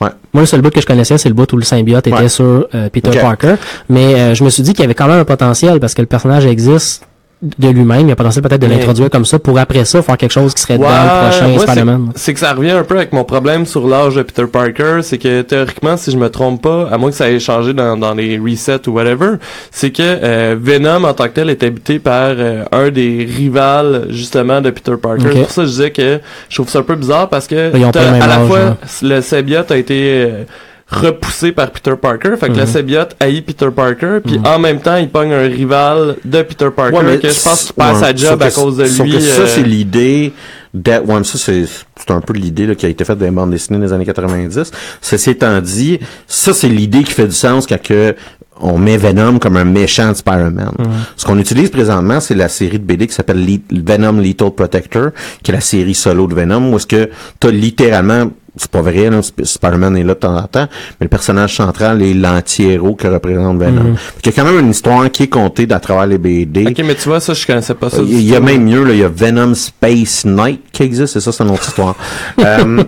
Ouais. Moi, le seul bout que je connaissais, c'est le bout où le symbiote était Ouais. sur euh, Peter Ok. Parker. Mais euh, je me suis dit qu'il y avait quand même un potentiel parce que le personnage existe de lui-même. Il y a potentiel peut-être de Mais- l'introduire comme ça pour après ça faire quelque chose qui serait dans Ouais, le prochain Spider-Man. C'est que ça revient un peu avec mon problème sur l'âge de Peter Parker, c'est que théoriquement, si je me trompe pas, à moins que ça ait changé dans, dans les resets ou whatever, c'est que euh, Venom en tant que tel est habité par euh, un des rivales justement de Peter Parker. Ok. C'est pour ça que je disais que je trouve ça un peu bizarre parce que à la fois ouais. le symbiote a été euh, repoussé par Peter Parker, fait que le Mhm. symbiote haït Peter Parker, puis Mhm. en même temps il pogne un rival de Peter Parker Ouais, mais que je pense qu'il perd ouais, sa sauf job que- à cause de lui. que ça, euh, c'est l'idée ouais, mais ça, c'est, un peu l'idée, qui a été faite dans les bandes dessinées des années 90. Ceci étant dit, ça, c'est l'idée qui fait du sens quand que on met Venom comme un méchant de Spider-Man. Ce qu'on utilise présentement, c'est la série de BD qui s'appelle Le- Venom Lethal Protector, qui est la série solo de Venom, où est-ce que t'as littéralement c'est pas vrai, là, Spider-Man est là de temps en temps, mais le personnage central est l'anti-héros que représente Venom. Il y a quand même une histoire qui est contée à travers les BD. Ok, mais tu vois, ça, je connaissais pas ça. Il y a même mieux, là, il y a Venom Space Knight qui existe, et ça, c'est une autre histoire. Euh,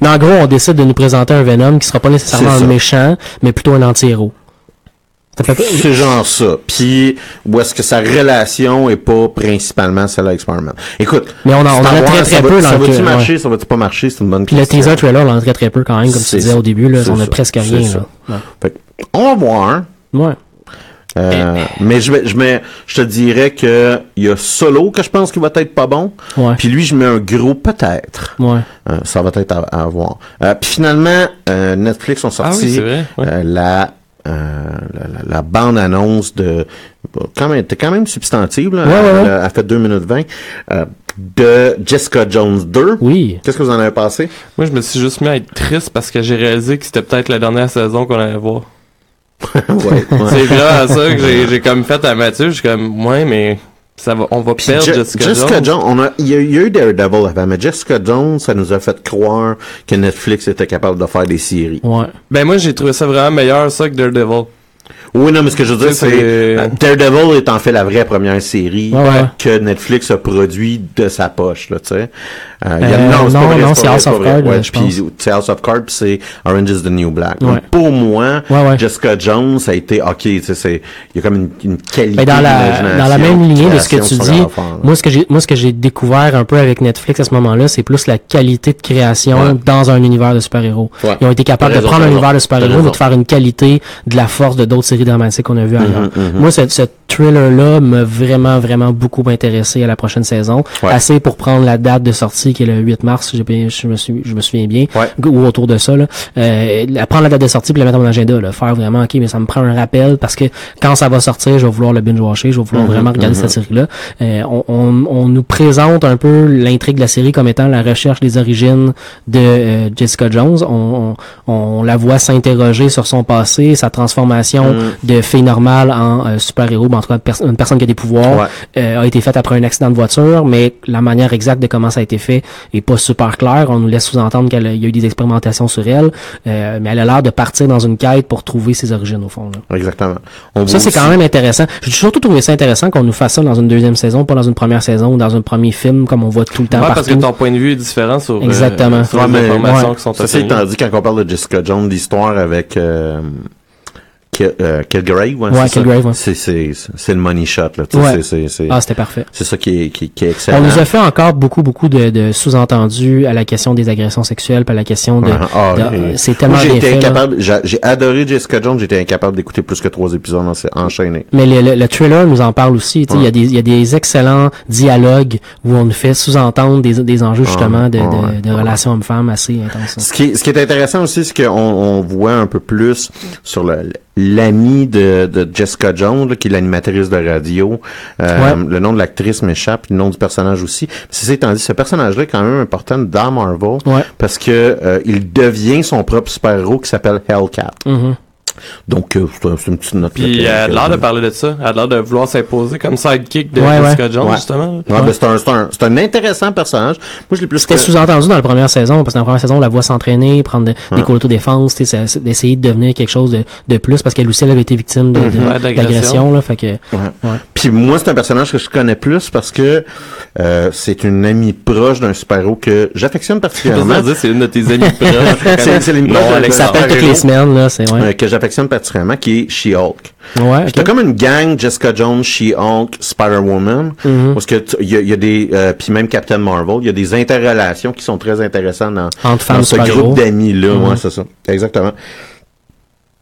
Mais en gros, on décide de nous présenter un Venom qui sera pas nécessairement un méchant, mais plutôt un anti-héros. Ça c'est genre ça. Puis, où est-ce que sa relation est pas principalement celle avec Spider-Man? Écoute. Mais on en- on en voir, très, ça très va- peu dans Ça le va-tu que- marcher, ouais. ça va-tu pas marcher, c'est une bonne Puis le teaser trailer, on en a très très peu quand même, comme tu disais ça. au début, là, on a ça. presque rien. ça. Là. Fait que, on va voir. Ouais. Euh, mais je vais, je mets, je te dirais que il y a Solo que je pense qu'il va être pas bon. Ouais. Puis lui, je mets un gros peut-être. Ouais. Euh, ça va être à, à voir. Euh, puis finalement, euh, Netflix ont Ah sorti oui, c'est vrai. ouais. euh, la, euh, la, la- la bande-annonce de... Quand même, t'es quand même substantive, là. Ouais, ouais, elle, ouais. elle fait 2 minutes 20. euh, de Jessica Jones 2. Oui. Qu'est-ce que vous en avez passé? Moi, je me suis juste mis à être triste parce que j'ai réalisé que c'était peut-être la dernière saison qu'on allait voir. ouais, ouais. C'est vraiment ça que j'ai, j'ai comme fait à Mathieu. Je suis comme, ouais, mais ça va, on va Puis perdre Je- Jessica, Jessica Jones. Jones, on a, il y, a, il y a eu Daredevil avant, mais Jessica Jones, ça nous a fait croire que Netflix était capable de faire des séries. Ouais. Ben, moi, j'ai trouvé ça vraiment meilleur, ça, que Daredevil. Oui, non, mais ce que je veux dire, c'est... c'est- euh, Daredevil est en fait la vraie première série Ouais, ouais. que Netflix a produit de sa poche, là, tu sais. Euh, il y a- Euh, c'est non, vrai, non, c'est vrai, House c'est of. Cards, Ouais, je puis pense. c'est House of Cards, puis c'est Orange is the New Black. Ouais. Donc, pour moi, Ouais, ouais. Jessica Jones, ça a été, ok, tu sais, c'est, il y a comme une, une qualité Mais Ben, dans la, d'imagination, dans la même lignée de ce que tu dis, moi, ce que j'ai, moi, ce que j'ai découvert un peu avec Netflix à ce moment-là, c'est plus la qualité de création Ouais. dans un univers de super-héros. Ouais. Ils ont été capables de prendre un univers de super-héros, mais de faire une qualité de la force de d'autres séries séries dramatiques qu'on a vues ailleurs. Mhm. Moi, ce, ce thriller-là m'a vraiment, vraiment beaucoup intéressé à la prochaine saison. Ouais. Assez pour prendre la date de sortie, qui est le 8 mars, bien- je me, suis, je me souviens bien, Ouais. ou autour de ça. Là. Euh, prendre la date de sortie puis la mettre dans mon agenda. Là. Faire vraiment, OK, mais ça me prend un rappel parce que quand ça va sortir, je vais vouloir le binge-watcher, je vais vouloir Mhm, vraiment regarder cette série-là. Euh, on, on, on nous présente un peu l'intrigue de la série comme étant la recherche des origines de euh, Jessica Jones. On, on, on la voit s'interroger sur son passé, sa transformation. De fille normale en euh, super-héros, ben, en tout cas pers- une personne qui a des pouvoirs, Ouais. euh, a été faite après un accident de voiture, mais la manière exacte de comment ça a été fait est pas super claire. On nous laisse sous-entendre qu'il y a eu des expérimentations sur elle, euh, mais elle a l'air de partir dans une quête pour trouver ses origines au fond. Là. Exactement. On Ça, c'est quand même intéressant. J'ai surtout trouvé ça intéressant qu'on nous fasse ça dans une deuxième saison, pas dans une première saison ou dans un premier film, comme on voit tout le temps Ouais, partout. parce que ton point de vue est différent sur, euh, Exactement. sur Ouais, les mais- informations ouais. qui sont obtenues. étant dit, quand on parle de Jessica Jones, l'histoire avec euh, Ki- Kilgrave, ouais, Ouais. Kilgrave, ouais. C'est, c'est, c'est le money shot, là. Ouais. C'est, c'est, c'est, Ah, c'était parfait. c'est ça qui est, qui, qui est excellent. On nous a fait encore beaucoup, beaucoup de, de sous-entendus à la question des agressions sexuelles, puis à la question de... Ah, ah, de- c'est tellement bien fait. incapable, j'ai, adoré Jessica Jones, j'étais incapable d'écouter plus que trois épisodes en- enchaînés. Mais le, le, le thriller nous en parle aussi. tu sais, Il y, a des- il y a des excellents dialogues où on nous fait sous-entendre des, des enjeux justement de, de, de ouais. relations hommes-femmes assez intenses. Ce qui, est, ce qui est intéressant aussi, c'est qu'on on voit un peu plus sur le- l'ami de, de Jessica Jones, là, qui est l'animatrice de radio. Euh, Le nom de l'actrice m'échappe, le nom du personnage aussi. C'est étant dit, ce personnage-là est quand même important dans Marvel Ouais. parce que euh, il devient son propre super-héros qui s'appelle Hellcat. Mhm. Donc, euh, c'est un- une petite note. là, Puis que- elle a l'air de parler de ça. Elle a l'air de vouloir s'imposer comme sidekick de Ouais, Jessica ouais. Jones, Ouais. justement. Ouais, ben, c'est un, c'est un, c'est un intéressant personnage. Moi, je l'ai plus C'était que- sous-entendu dans la première saison, parce que dans la première saison, on la voit s'entraîner, prendre de- des cours d'autodéfense, d'essayer de devenir quelque chose de, de plus, parce qu'elle aussi, elle avait été victime de, de- Mhm. Ouais, d'agression. fait que... Ouais. Ouais. Puis moi, c'est un personnage que je connais plus parce que euh, c'est une amie proche d'un super-héros que j'affectionne particulièrement. c'est une de tes amies proches. C'est- une Non, proche. Ça s'appelle toutes les semaines, là, c'est... euh, Ouais, que j'affectionne particulièrement, qui est She-Hulk. ouais Puis T'as comme une gang Jessica Jones, She-Hulk, Spider-Woman, Mhm. parce que il y a, il y a des euh, puis même Captain Marvel, il y a des interrelations qui sont très intéressantes dans, Entre femmes dans ce groupe d'amis là, ouais, c'est ça. Exactement.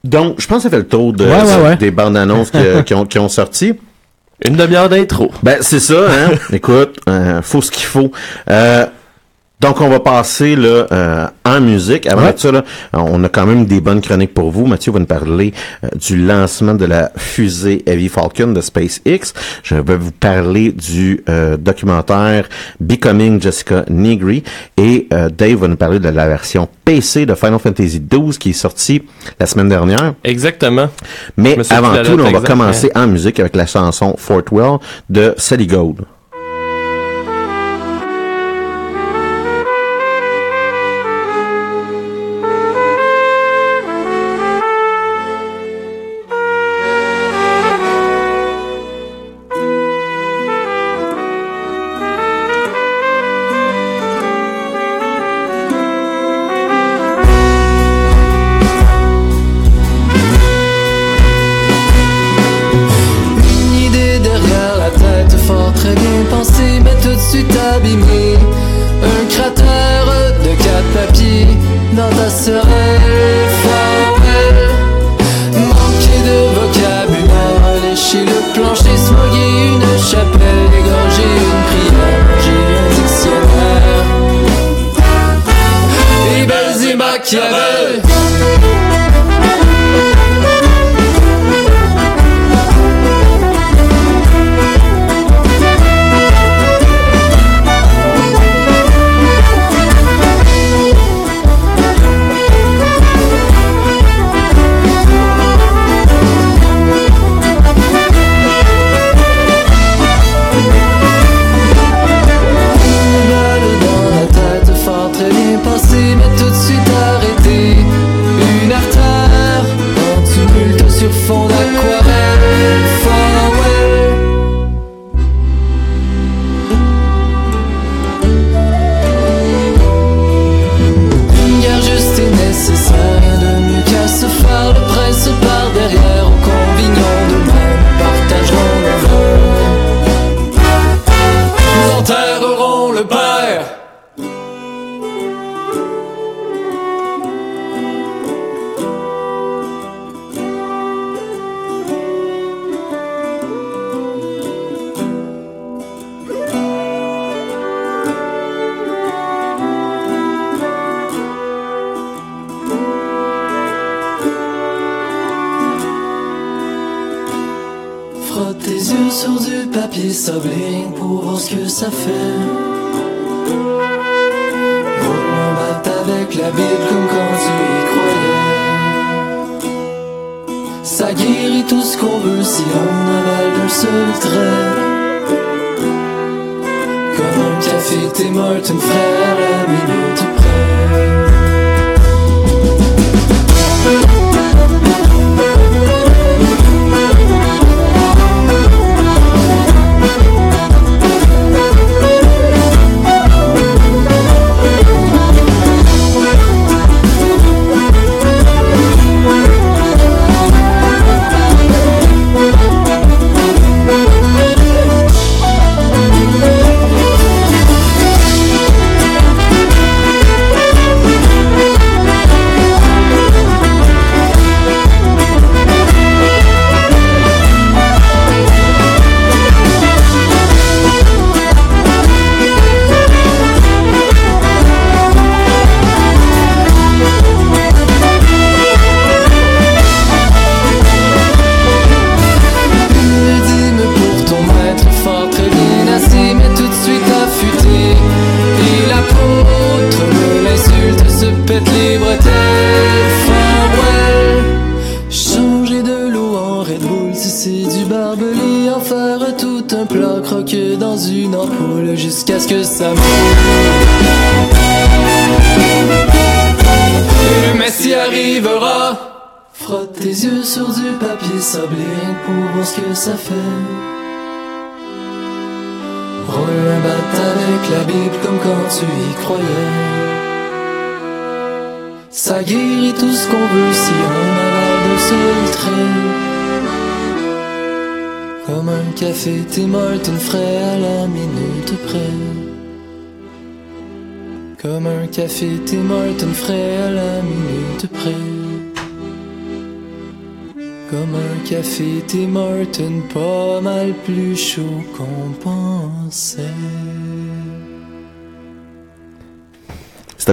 Donc, je pense que ça fait le tour de, Ouais, ouais, ouais. des bandes annonces qui, qui ont, qui ont sorti. Une demi-heure d'intro. Ben, c'est ça, hein. Écoute, euh, faut ce qu'il faut. Euh, donc, on va passer là euh, en musique. Avant Ouais. ça, là, on a quand même des bonnes chroniques pour vous. Mathieu va nous parler euh, du lancement de la fusée Heavy Falcon de SpaceX. Je vais vous parler du euh, documentaire Becoming Jessica Negri. Et euh, Dave va nous parler de la version PC de Final Fantasy XII qui est sortie la semaine dernière. Exactement. Mais avant tout, là, on va commencer en musique avec la chanson Fortwell de Sally Gold. together. Ça guérit tout ce qu'on veut si on avale d'un seul trait. Comme un café, une frais à la minute près. Comme un café, une frais à la minute près. Comme un café Tim pas mal plus chaud qu'on pensait.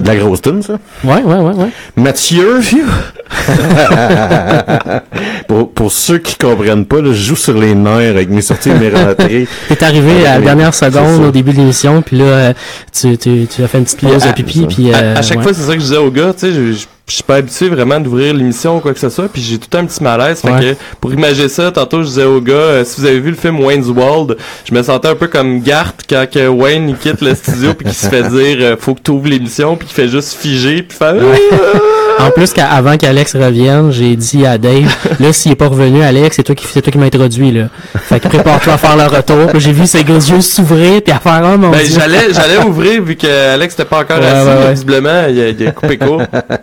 C'était de la grosse tune, ça? Ouais, ouais, ouais, ouais. Mathieu, pour, pour ceux qui comprennent pas, là, je joue sur les nerfs avec mes sorties et mes rentrées. T'es arrivé à la dernière seconde au début de l'émission, puis là, euh, tu, tu, tu as fait une petite pause de pipi, puis... À, euh, à chaque ouais. fois, c'est ça que je disais aux gars, tu sais, je, je, je suis pas habitué vraiment d'ouvrir l'émission ou quoi que ce soit, puis j'ai tout un petit malaise. Fait Ouais. que pour imaginer ça, tantôt je disais aux gars, euh, si vous avez vu le film Wayne's World, je me sentais un peu comme Garth quand que Wayne il quitte le studio puis qu'il se fait dire euh, faut que tu ouvres l'émission puis qu'il fait juste figer puis faire En plus, qu'avant qu'Alex revienne, j'ai dit à Dave, là, s'il est pas revenu, Alex, c'est toi qui, c'est toi qui m'as introduit, là. Fait que prépare-toi à faire le retour. J'ai vu ses gros yeux s'ouvrir, puis à faire, oh mon Ben, Dieu. j'allais, j'allais ouvrir vu que Alex était pas encore Ouais, assis, ouais, mais ouais. visiblement, il a, il a coupé court.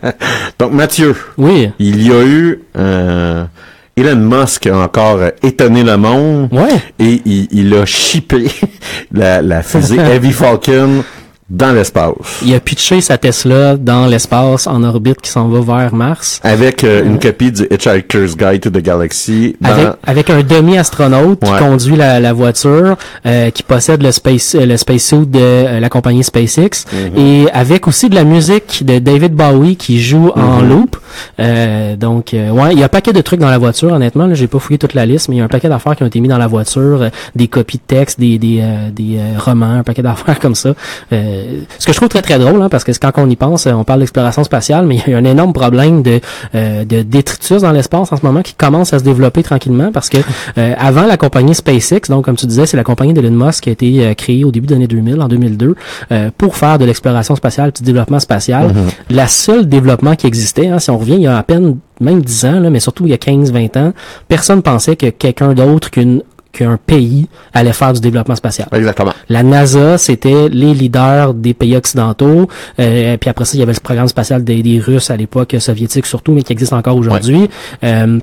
Donc, Mathieu. Oui. Il y a eu, euh, Elon Musk a encore étonné le monde. Ouais. Et il, il a chippé la, la fusée Heavy Falcon dans l'espace. Il a pitché sa Tesla dans l'espace en orbite qui s'en va vers Mars. Avec euh, une copie du Hitchhiker's Guide to the Galaxy. dans- Avec, avec un demi-astronaute qui conduit la, la voiture, euh, qui possède le space euh, le spacesuit de euh, la compagnie SpaceX, Mhm. et avec aussi de la musique de David Bowie qui joue en Mhm. loop. Euh, donc, euh, ouais, il y a un paquet de trucs dans la voiture, honnêtement. J'ai pas fouillé toute la liste, mais il y a un paquet d'affaires qui ont été mis dans la voiture, euh, des copies de texte, des des, euh, des euh, romans, un paquet d'affaires comme ça. Euh, ce que je trouve très très drôle, hein, parce que quand on y pense, euh, on parle d'exploration spatiale, mais il y a un énorme problème de euh, de détritus dans l'espace en ce moment qui commence à se développer tranquillement, parce que euh, avant la compagnie SpaceX, donc comme tu disais, c'est la compagnie d'Elon Musk qui a été euh, créée au début des années 2000, en 2002, euh, pour faire de l'exploration spatiale, du développement spatial. Mhm. La seule développement qui existait, hein, si on revient il y a à peine même 10 ans, là, mais surtout il y a 15-20 ans, personne pensait que quelqu'un d'autre qu'une qu'un pays allait faire du développement spatial. Exactement. La NASA, c'était les leaders des pays occidentaux. Euh, puis après ça, il y avait le programme spatial des, des Russes à l'époque soviétique surtout, mais qui existe encore aujourd'hui. Euh,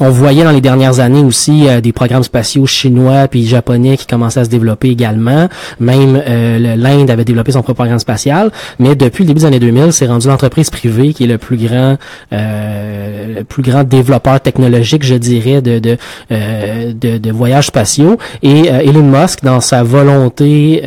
on voyait dans les dernières années aussi euh, des programmes spatiaux chinois puis japonais qui commençaient à se développer également. Même euh, l'Inde avait développé son propre programme spatial, mais depuis le début des années 2000, c'est rendu l'entreprise privée qui est le plus grand, euh, le plus grand développeur technologique, je dirais, de de, euh, de, de voyages spatiaux. Et Elon Musk, dans sa volonté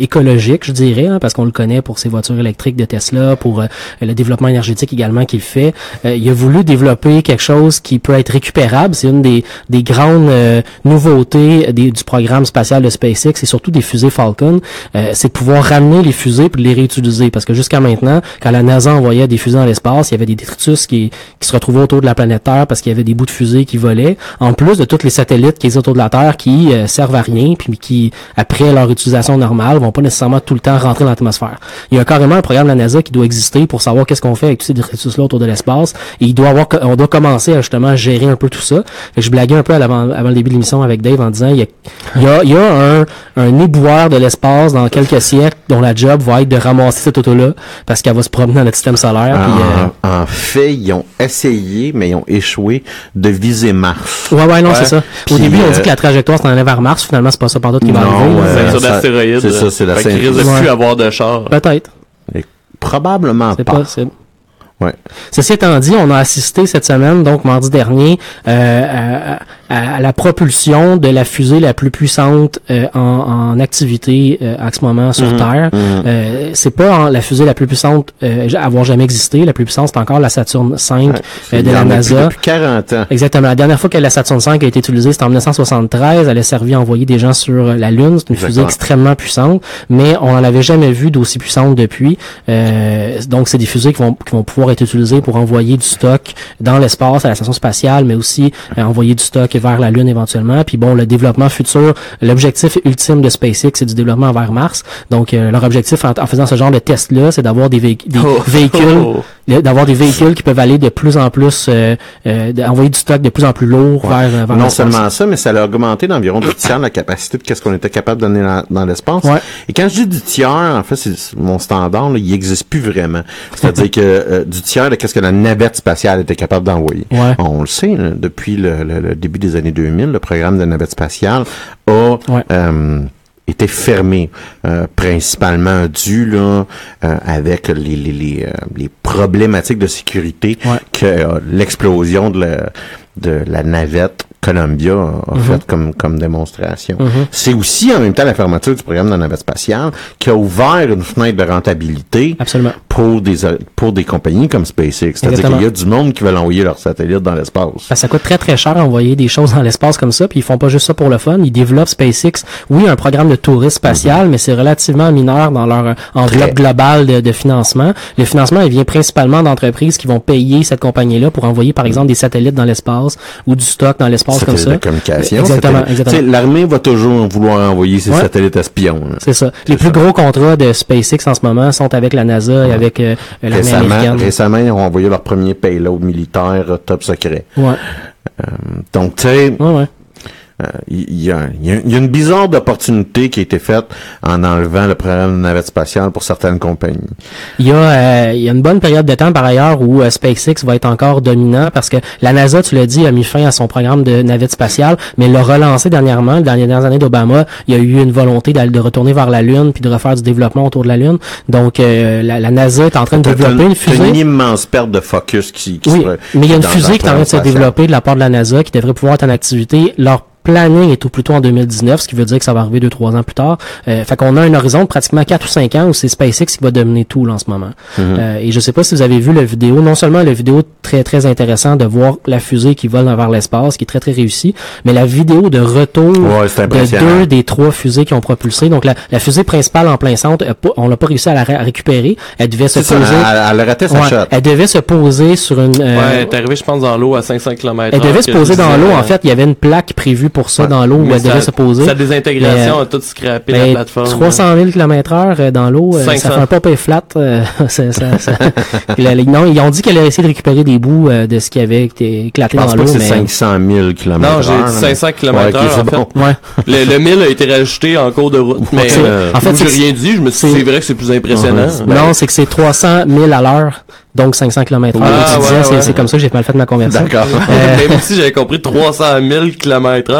écologique, je dirais, hein, parce qu'on le connaît pour ses voitures électriques de Tesla, pour le développement énergétique également qu'il fait, il a voulu développer quelque chose qui peut être récupéré C'est une des, des grandes euh, nouveautés des- du programme spatial de SpaceX et surtout des fusées Falcon. Euh, c'est de pouvoir ramener les fusées puis les réutiliser. Parce que jusqu'à maintenant, quand la NASA envoyait des fusées dans l'espace, il y avait des détritus qui, qui se retrouvaient autour de la planète Terre parce qu'il y avait des bouts de fusées qui volaient. En plus de tous les satellites qui existent autour de la Terre qui euh, servent à rien puis qui, après leur utilisation normale, vont pas nécessairement tout le temps rentrer dans l'atmosphère. Il y a carrément un programme de la NASA qui doit exister pour savoir qu'est-ce qu'on fait avec tous ces détritus-là autour de l'espace. Et il doit avoir, on doit commencer à justement gérer un peu tout ça. Fait que je blaguais un peu à avant le début de l'émission avec Dave en disant il y a, il y a, il y a un, un éboueur de l'espace dans quelques siècles dont la job va être de ramasser cette auto-là parce qu'elle va se promener dans notre système solaire. euh, En, en fait, ils ont essayé, mais ils ont échoué de viser Mars. Ouais, ouais, non, c'est ça. Au début, on dit euh, que la trajectoire s'en allait vers Mars. Finalement, c'est pas ça par qui va arriver. Ceinture ça- d'astéroïdes. c'est ça, c'est la Fait qu'il ceinture. risque de plus avoir de char. Peut-être. Probablement C'est pas. possible. Ouais. Ceci étant dit, on a assisté cette semaine, donc mardi dernier, euh, à, à- à la propulsion de la fusée la plus puissante euh, en, en activité euh, à ce moment sur Mhm, Terre. Euh, c'est pas en- la fusée la plus puissante euh, à avoir jamais existé. La plus puissante, c'est encore la Saturne V euh, Il de la NASA. Depuis 40 ans. Exactement. La dernière fois que la Saturn V a été utilisée, c'était en 1973. Elle a servi à envoyer des gens sur la Lune. C'est une fusée extrêmement puissante, mais on n'en avait jamais vu d'aussi puissante depuis. Euh, donc, c'est des fusées qui vont, qui vont pouvoir être utilisées pour envoyer du stock dans l'espace, à la station spatiale, mais aussi euh, envoyer du stock vers la Lune éventuellement. Puis bon, le développement futur, l'objectif ultime de SpaceX, c'est du développement vers Mars. Donc, euh, leur objectif en, en faisant ce genre de test-là, c'est d'avoir des, véhic- des Oh. véhicules Oh. d'avoir des véhicules qui peuvent aller de plus en plus, euh, euh, d'envoyer du stock de plus en plus lourd Ouais. vers, vers non seulement ça, mais ça a augmenté d'environ du tiers la capacité de qu'est-ce qu'on était capable de donner dans, dans l'espace. Ouais. Et quand je dis du tiers, en fait, c'est mon standard, là, il existe plus vraiment. C'est-à-dire que euh, du tiers de qu'est-ce que la navette spatiale était capable d'envoyer. Ouais. On le sait, là, depuis le, le- le début des années 2000, le programme de navette spatiale a Été fermé, euh, principalement dû là euh, avec les les, les, euh, les problématiques de sécurité Ouais. que euh, l'explosion de la de la navette Columbia a, Mhm. fait comme comme démonstration. Mhm. C'est aussi en même temps la fermeture du programme de la navette spatiale qui a ouvert une fenêtre de rentabilité Absolument. pour des euh, pour des compagnies comme SpaceX. C'est-à-dire qu'il y a du monde qui veut envoyer leurs satellites dans l'espace. Que ça coûte très très cher envoyer des choses dans l'espace comme ça, puis ils font pas juste ça pour le fun, ils développent SpaceX, oui, un programme de tourisme spatial, mais c'est relativement mineur dans leur enveloppe Très. globale de, de financement. Le financement, il vient principalement d'entreprises qui vont payer cette compagnie-là pour envoyer, par exemple, des satellites dans l'espace ou du stock dans l'espace comme ça. de communication. Exactement, exactement. L'armée va toujours vouloir envoyer ses Ouais. satellites espions. C'est ça. Les plus gros contrats de SpaceX en ce moment sont avec la NASA et avec euh, l'armée Récemment, américaine. récemment, ils ont envoyé leur premier payload militaire euh, top secret. Ouais. Donc, tu sais, Ouais, ouais. Euh, il y, a, il y a- il y a une bizarre d'opportunité qui a été faite en enlevant le programme de navette spatiale pour certaines compagnies. Il y, a, euh, il y a une bonne période de temps par ailleurs où euh, SpaceX va être encore dominant parce que la NASA, tu l'as dit, a mis fin à son programme de navette spatiale, mais l'a relancé dernièrement. Dans les dernières années d'Obama, il y a eu une volonté de retourner vers la Lune puis de refaire du développement autour de la Lune. Donc euh, la, la NASA est en train de développer une t'as fusée. une immense perte de focus qui, qui Oui, mais il y a une fusée qui est en train de se développer de la part de la NASA qui devrait pouvoir être en activité. Leur planning est tout plutôt en 2019, ce qui veut dire que ça va arriver deux, trois ans plus tard. Euh, fait qu'on a un horizon de pratiquement 4 ou 5 ans où c'est SpaceX qui va dominer tout là, en ce moment. Mhm. Euh, et je sais pas si vous avez vu la vidéo, non seulement la vidéo très très intéressant de voir la fusée qui vole vers l'espace, qui est très très réussie, mais la vidéo de retour Ouais, de deux des trois fusées qui ont propulsé. Donc la, la fusée principale en plein centre, on l'a pas réussi à la ré- récupérer. Elle devait se ça, poser. elle- elle raté sa Ouais, shot. Elle devait se poser sur une. euh, Ouais, t'es arrivé, je pense, dans l'eau à 500 km. elle devait se poser dans l'eau. En fait, il y avait une plaque prévue pour ça Ouais. dans l'eau où Mais elle devait ça- se poser. Sa désintégration Mais, a tout scrappé la Ben, plateforme. 300 000 km heure euh, dans l'eau, euh, ça 500. fait un pop et flat. euh, ça- ça- ça- La- la- non, ils ont dit qu'elle allait essayer de récupérer des bouts euh, de ce qui avait été éclaté dans pense pas l'eau. que c'est mais... 500 000 km Non, j'ai dit 500 km heure, en fait. Ouais. Le, le 1000 a été rajouté en cours de route. Mais euh, en fait, j'ai rien dit. Je me suis dit, c'est- c'est vrai que c'est plus impressionnant. Non, c'est que c'est 300 000 à l'heure, donc 500 km heure. Ah, Tu disais, ouais, c'est- ouais. Comme ça que j'ai mal fait ma conversion. D'accord. Euh, Même si j'avais compris 300 000 km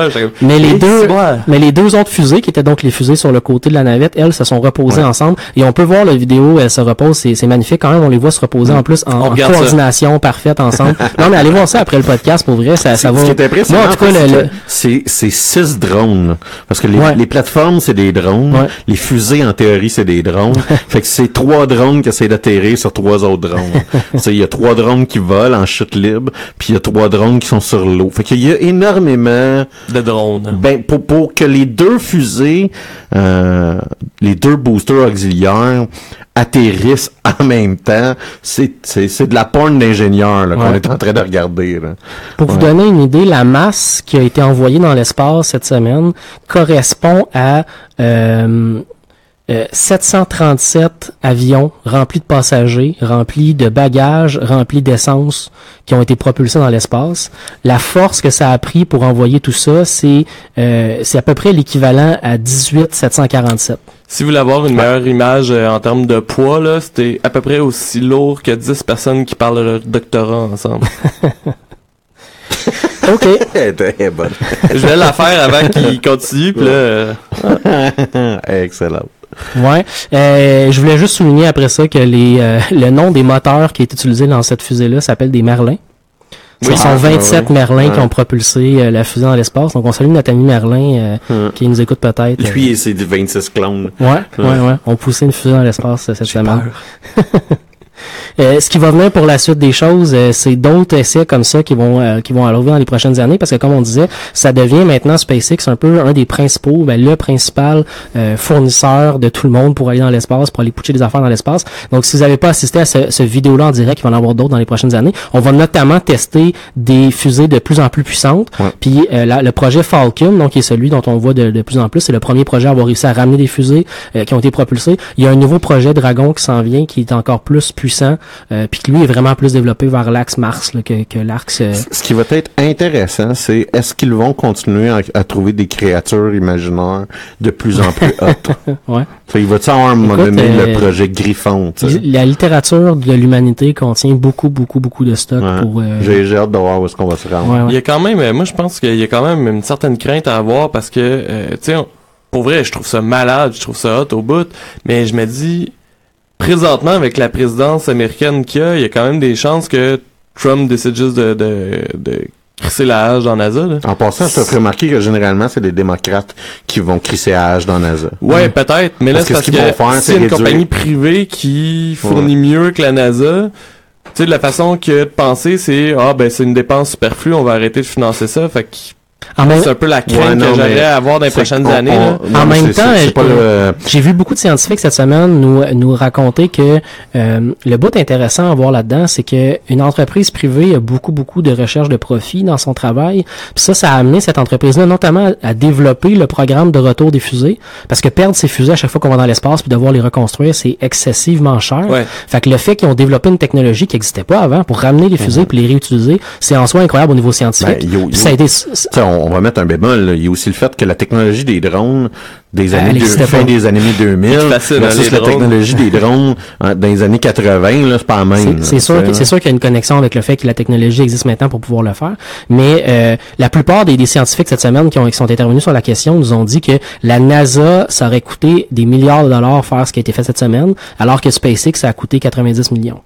Mais les deux, mais les deux autres fusées qui étaient donc les fusées sur le côté de la navette, elles se sont reposées Ouais. ensemble et on peut voir la vidéo, elles se reposent, c'est c'est magnifique quand même, on les voit se reposer en plus en, ça. coordination parfaite ensemble. non mais allez voir ça après le podcast pour vrai, ça, ça va. Ce qui est impressionnant, Moi en tout cas c'est le, que le- c'est c'est six drones. là. Parce que les, Ouais. les plateformes, c'est des drones. Ouais. Les fusées, en théorie, c'est des drones. fait que c'est trois drones qui essaient d'atterrir sur trois autres drones. Tu sais, il y a trois drones qui volent en chute libre, puis il y a trois drones qui sont sur l'eau. Fait qu'il y a énormément de drones. Ben pour, pour que les deux fusées, euh, les deux boosters auxiliaires atterrissent en même temps, c'est c'est c'est de la porn d'ingénieur là, qu'on est en train de regarder. Là. Pour vous donner une idée, la masse qui a été envoyée dans l'espace cette semaine correspond à euh, euh, 737 avions remplis de passagers, remplis de bagages, remplis d'essence qui ont été propulsés dans l'espace. La force que ça a pris pour envoyer tout ça, c'est euh, c'est à peu près l'équivalent à 18 747. Si vous voulez avoir une meilleure image euh, en termes de poids, là, c'était à peu près aussi lourd que 10 personnes qui parlent de leur doctorat ensemble. OK. Je vais la faire avant qu'il continue, puis là... euh, Excellent. Ouais. Euh, je voulais juste souligner après ça que les, euh, le nom des moteurs qui est utilisé dans cette fusée-là s'appelle des Merlins. Ce Oui. sont Ah, 27 ouais. Merlins qui ont propulsé euh, la fusée dans l'espace. Donc on salue notre ami Merlin euh, qui nous écoute peut-être. Lui et ses 26 clones. Ouais, ouais, ouais. On poussé une fusée dans l'espace euh, cette semaine. Euh, ce qui va venir pour la suite des choses, euh, c'est d'autres essais comme ça qui vont euh, qui vont arriver dans les prochaines années parce que comme on disait, ça devient maintenant SpaceX un peu un des principaux, ben, le principal euh, fournisseur de tout le monde pour aller dans l'espace, pour aller poucher des affaires dans l'espace. Donc si vous n'avez pas assisté à ce, ce vidéo-là en direct, il va y en avoir d'autres dans les prochaines années. On va notamment tester des fusées de plus en plus puissantes. Puis euh, la- le projet Falcon, donc qui est celui dont on voit de, de plus en plus, c'est le premier projet à avoir réussi à ramener des fusées euh, qui ont été propulsées. Il y a un nouveau projet Dragon qui s'en vient, qui est encore plus puissant, euh, puis qui lui est vraiment plus développé vers l'axe Mars là, que, que l'axe. euh, Ce qui va être intéressant, c'est est-ce qu'ils vont continuer à, à trouver des créatures imaginaires de plus en plus hautes? ouais. Il va-tu avoir à un moment donné euh, le projet Griffon? La littérature de l'humanité contient beaucoup, beaucoup, beaucoup de stock Ouais. pour. euh, J'ai hâte de voir où est-ce qu'on va se rendre. Ouais, ouais. Il y a quand même, euh, moi je pense qu'il y a quand même une certaine crainte à avoir parce que, euh, tu sais, on- pour vrai, je trouve ça malade, je trouve ça hot au bout, mais je me dis, présentement avec la présidence américaine qu'il y a, il y a quand même des chances que Trump décide juste de, de, de crisser la hache dans NASA. Là. En passant, tu as remarqué que généralement, c'est les démocrates qui vont crisser à hache dans NASA. Ouais, peut-être, mais là c'est parce ce que c'est une réduire- compagnie privée qui fournit mieux que la NASA, tu sais, de la façon que de penser, c'est ah ben c'est une dépense superflue, on va arrêter de financer ça, fait que c'est un peu la crainte Ouais, non, que j'aurais à avoir dans les prochaines années. on- là. non, en même temps, euh, le- j'ai vu beaucoup de scientifiques cette semaine nous nous raconter que euh, le bout intéressant à voir là-dedans, c'est que une entreprise privée a beaucoup beaucoup de recherche de profit dans son travail. Puis ça, ça a amené cette entreprise-là notamment à, à développer le programme de retour des fusées, parce que perdre ces fusées à chaque fois qu'on va dans l'espace puis devoir les reconstruire, c'est excessivement cher. Ouais. Fait que le fait qu'ils ont développé une technologie qui n'existait pas avant pour ramener les fusées puis les réutiliser, c'est en soi incroyable au niveau scientifique. Ben, yo- Puis yo- ça a été on, on va mettre un bémol. là. Il y a aussi le fait que la technologie des drones des Elle années deux- existait fin pas. des années 2000 C'est facile, hein, versus les la drones. technologie des drones euh, dans les années 80, là, c'est pas la même. C'est- sûr, c'est sûr qu'il y a une connexion avec le fait que la technologie existe maintenant pour pouvoir le faire. Mais euh, la plupart des, des scientifiques cette semaine qui, ont, qui sont intervenus sur la question nous ont dit que la NASA, ça aurait coûté des milliards de dollars faire ce qui a été fait cette semaine, alors que SpaceX, ça a coûté 90 millions.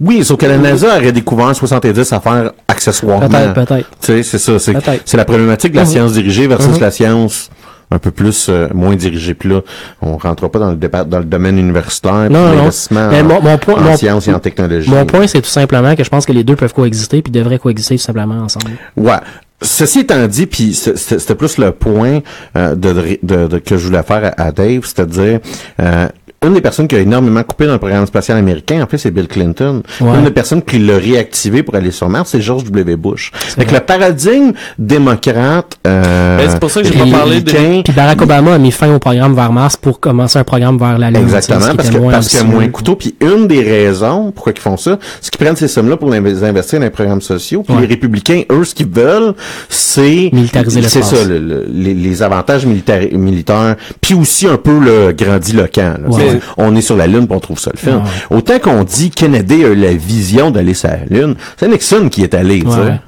Oui, sauf que la NASA aurait découvert 70 affaires accessoirement. Peut-être, peut-être. Tu sais, c'est ça. C'est, c'est la problématique de la Mhm. science dirigée versus Mhm. la science un peu plus euh, moins dirigée. Puis là, on rentrera pas dans le, dépa- dans le domaine universitaire, Non, non, l'investissement Mais mon- mon point- en mon- sciences et en technologie. Mon point, c'est tout simplement que je pense que les deux peuvent coexister puis devraient coexister tout simplement ensemble. Ouais. Ceci étant dit, puis c'était plus le point euh, de, de- de- que je voulais faire à, à Dave, c'est-à-dire euh, une des personnes qui a énormément coupé dans le programme spatial américain, en fait, c'est Bill Clinton. Ouais. Une des personnes qui l'a réactivé pour aller sur Mars, c'est George W. Bush. Fait que le paradigme démocrate, euh, Ben, c'est pour ça que j'ai pas Puis- parlé de... Puis Barack Obama a mis fin au programme vers Mars pour commencer un programme vers la Lune. Exactement, parce que parce qu'il y a moins de couteaux. Puis une des raisons pourquoi ils font ça, c'est qu'ils prennent ces sommes-là pour les investir dans les programmes sociaux. Puis Ouais. les républicains, eux, ce qu'ils veulent, c'est Militariser C'est l'espace. ça, le- le- les, les avantages militaires, militaires. Puis aussi un peu le grandiloquent. là. Ouais. On est sur la lune, puis on trouve ça le fun. Ouais. Autant qu'on dit Kennedy a eu la vision d'aller sur la lune, c'est Nixon qui est allé. tu sais. Ouais.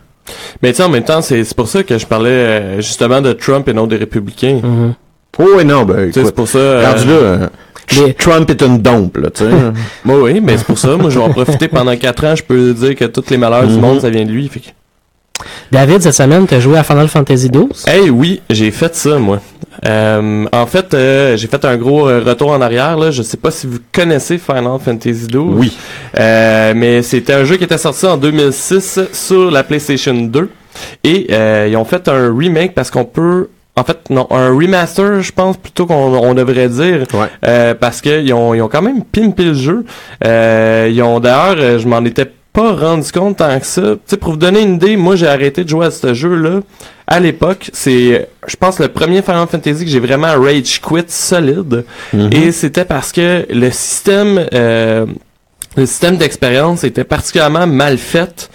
Mais tu sais, en même temps, c'est c'est pour ça que je parlais euh, justement de Trump et non des républicains. Mhm. Oh oui, non, ben Tu sais, écoute, c'est pour ça... euh, rendu là, Mais- Trump est une dompe, là, tu sais. Moi, oui, mais c'est pour ça. Moi, je vais en profiter pendant quatre ans. Je peux dire que tous les malheurs du Mhm. monde, ça vient de lui. Fait que... David, cette semaine, tu as joué à Final Fantasy XII. Hey, oui, j'ai fait ça, moi. Euh, en fait, euh, j'ai fait un gros euh, retour en arrière. Là. Je sais pas si vous connaissez Final Fantasy XII. Oui. Euh, mais c'était un jeu qui était sorti en 2006 sur la PlayStation 2. Et euh, ils ont fait un remake parce qu'on peut... En fait, non, un remaster, je pense plutôt qu'on on devrait dire. Ouais. Euh, parce qu'ils ont, ils ont quand même pimpé le jeu. Euh, ils ont d'ailleurs, je m'en étais pas rendu compte tant que ça. Tu sais, pour vous donner une idée, moi j'ai arrêté de jouer à ce jeu-là. À l'époque, c'est, je pense, le premier Final Fantasy que j'ai vraiment rage quit solide. Mhm. Et c'était parce que le système, euh, le système d'expérience était particulièrement mal fait.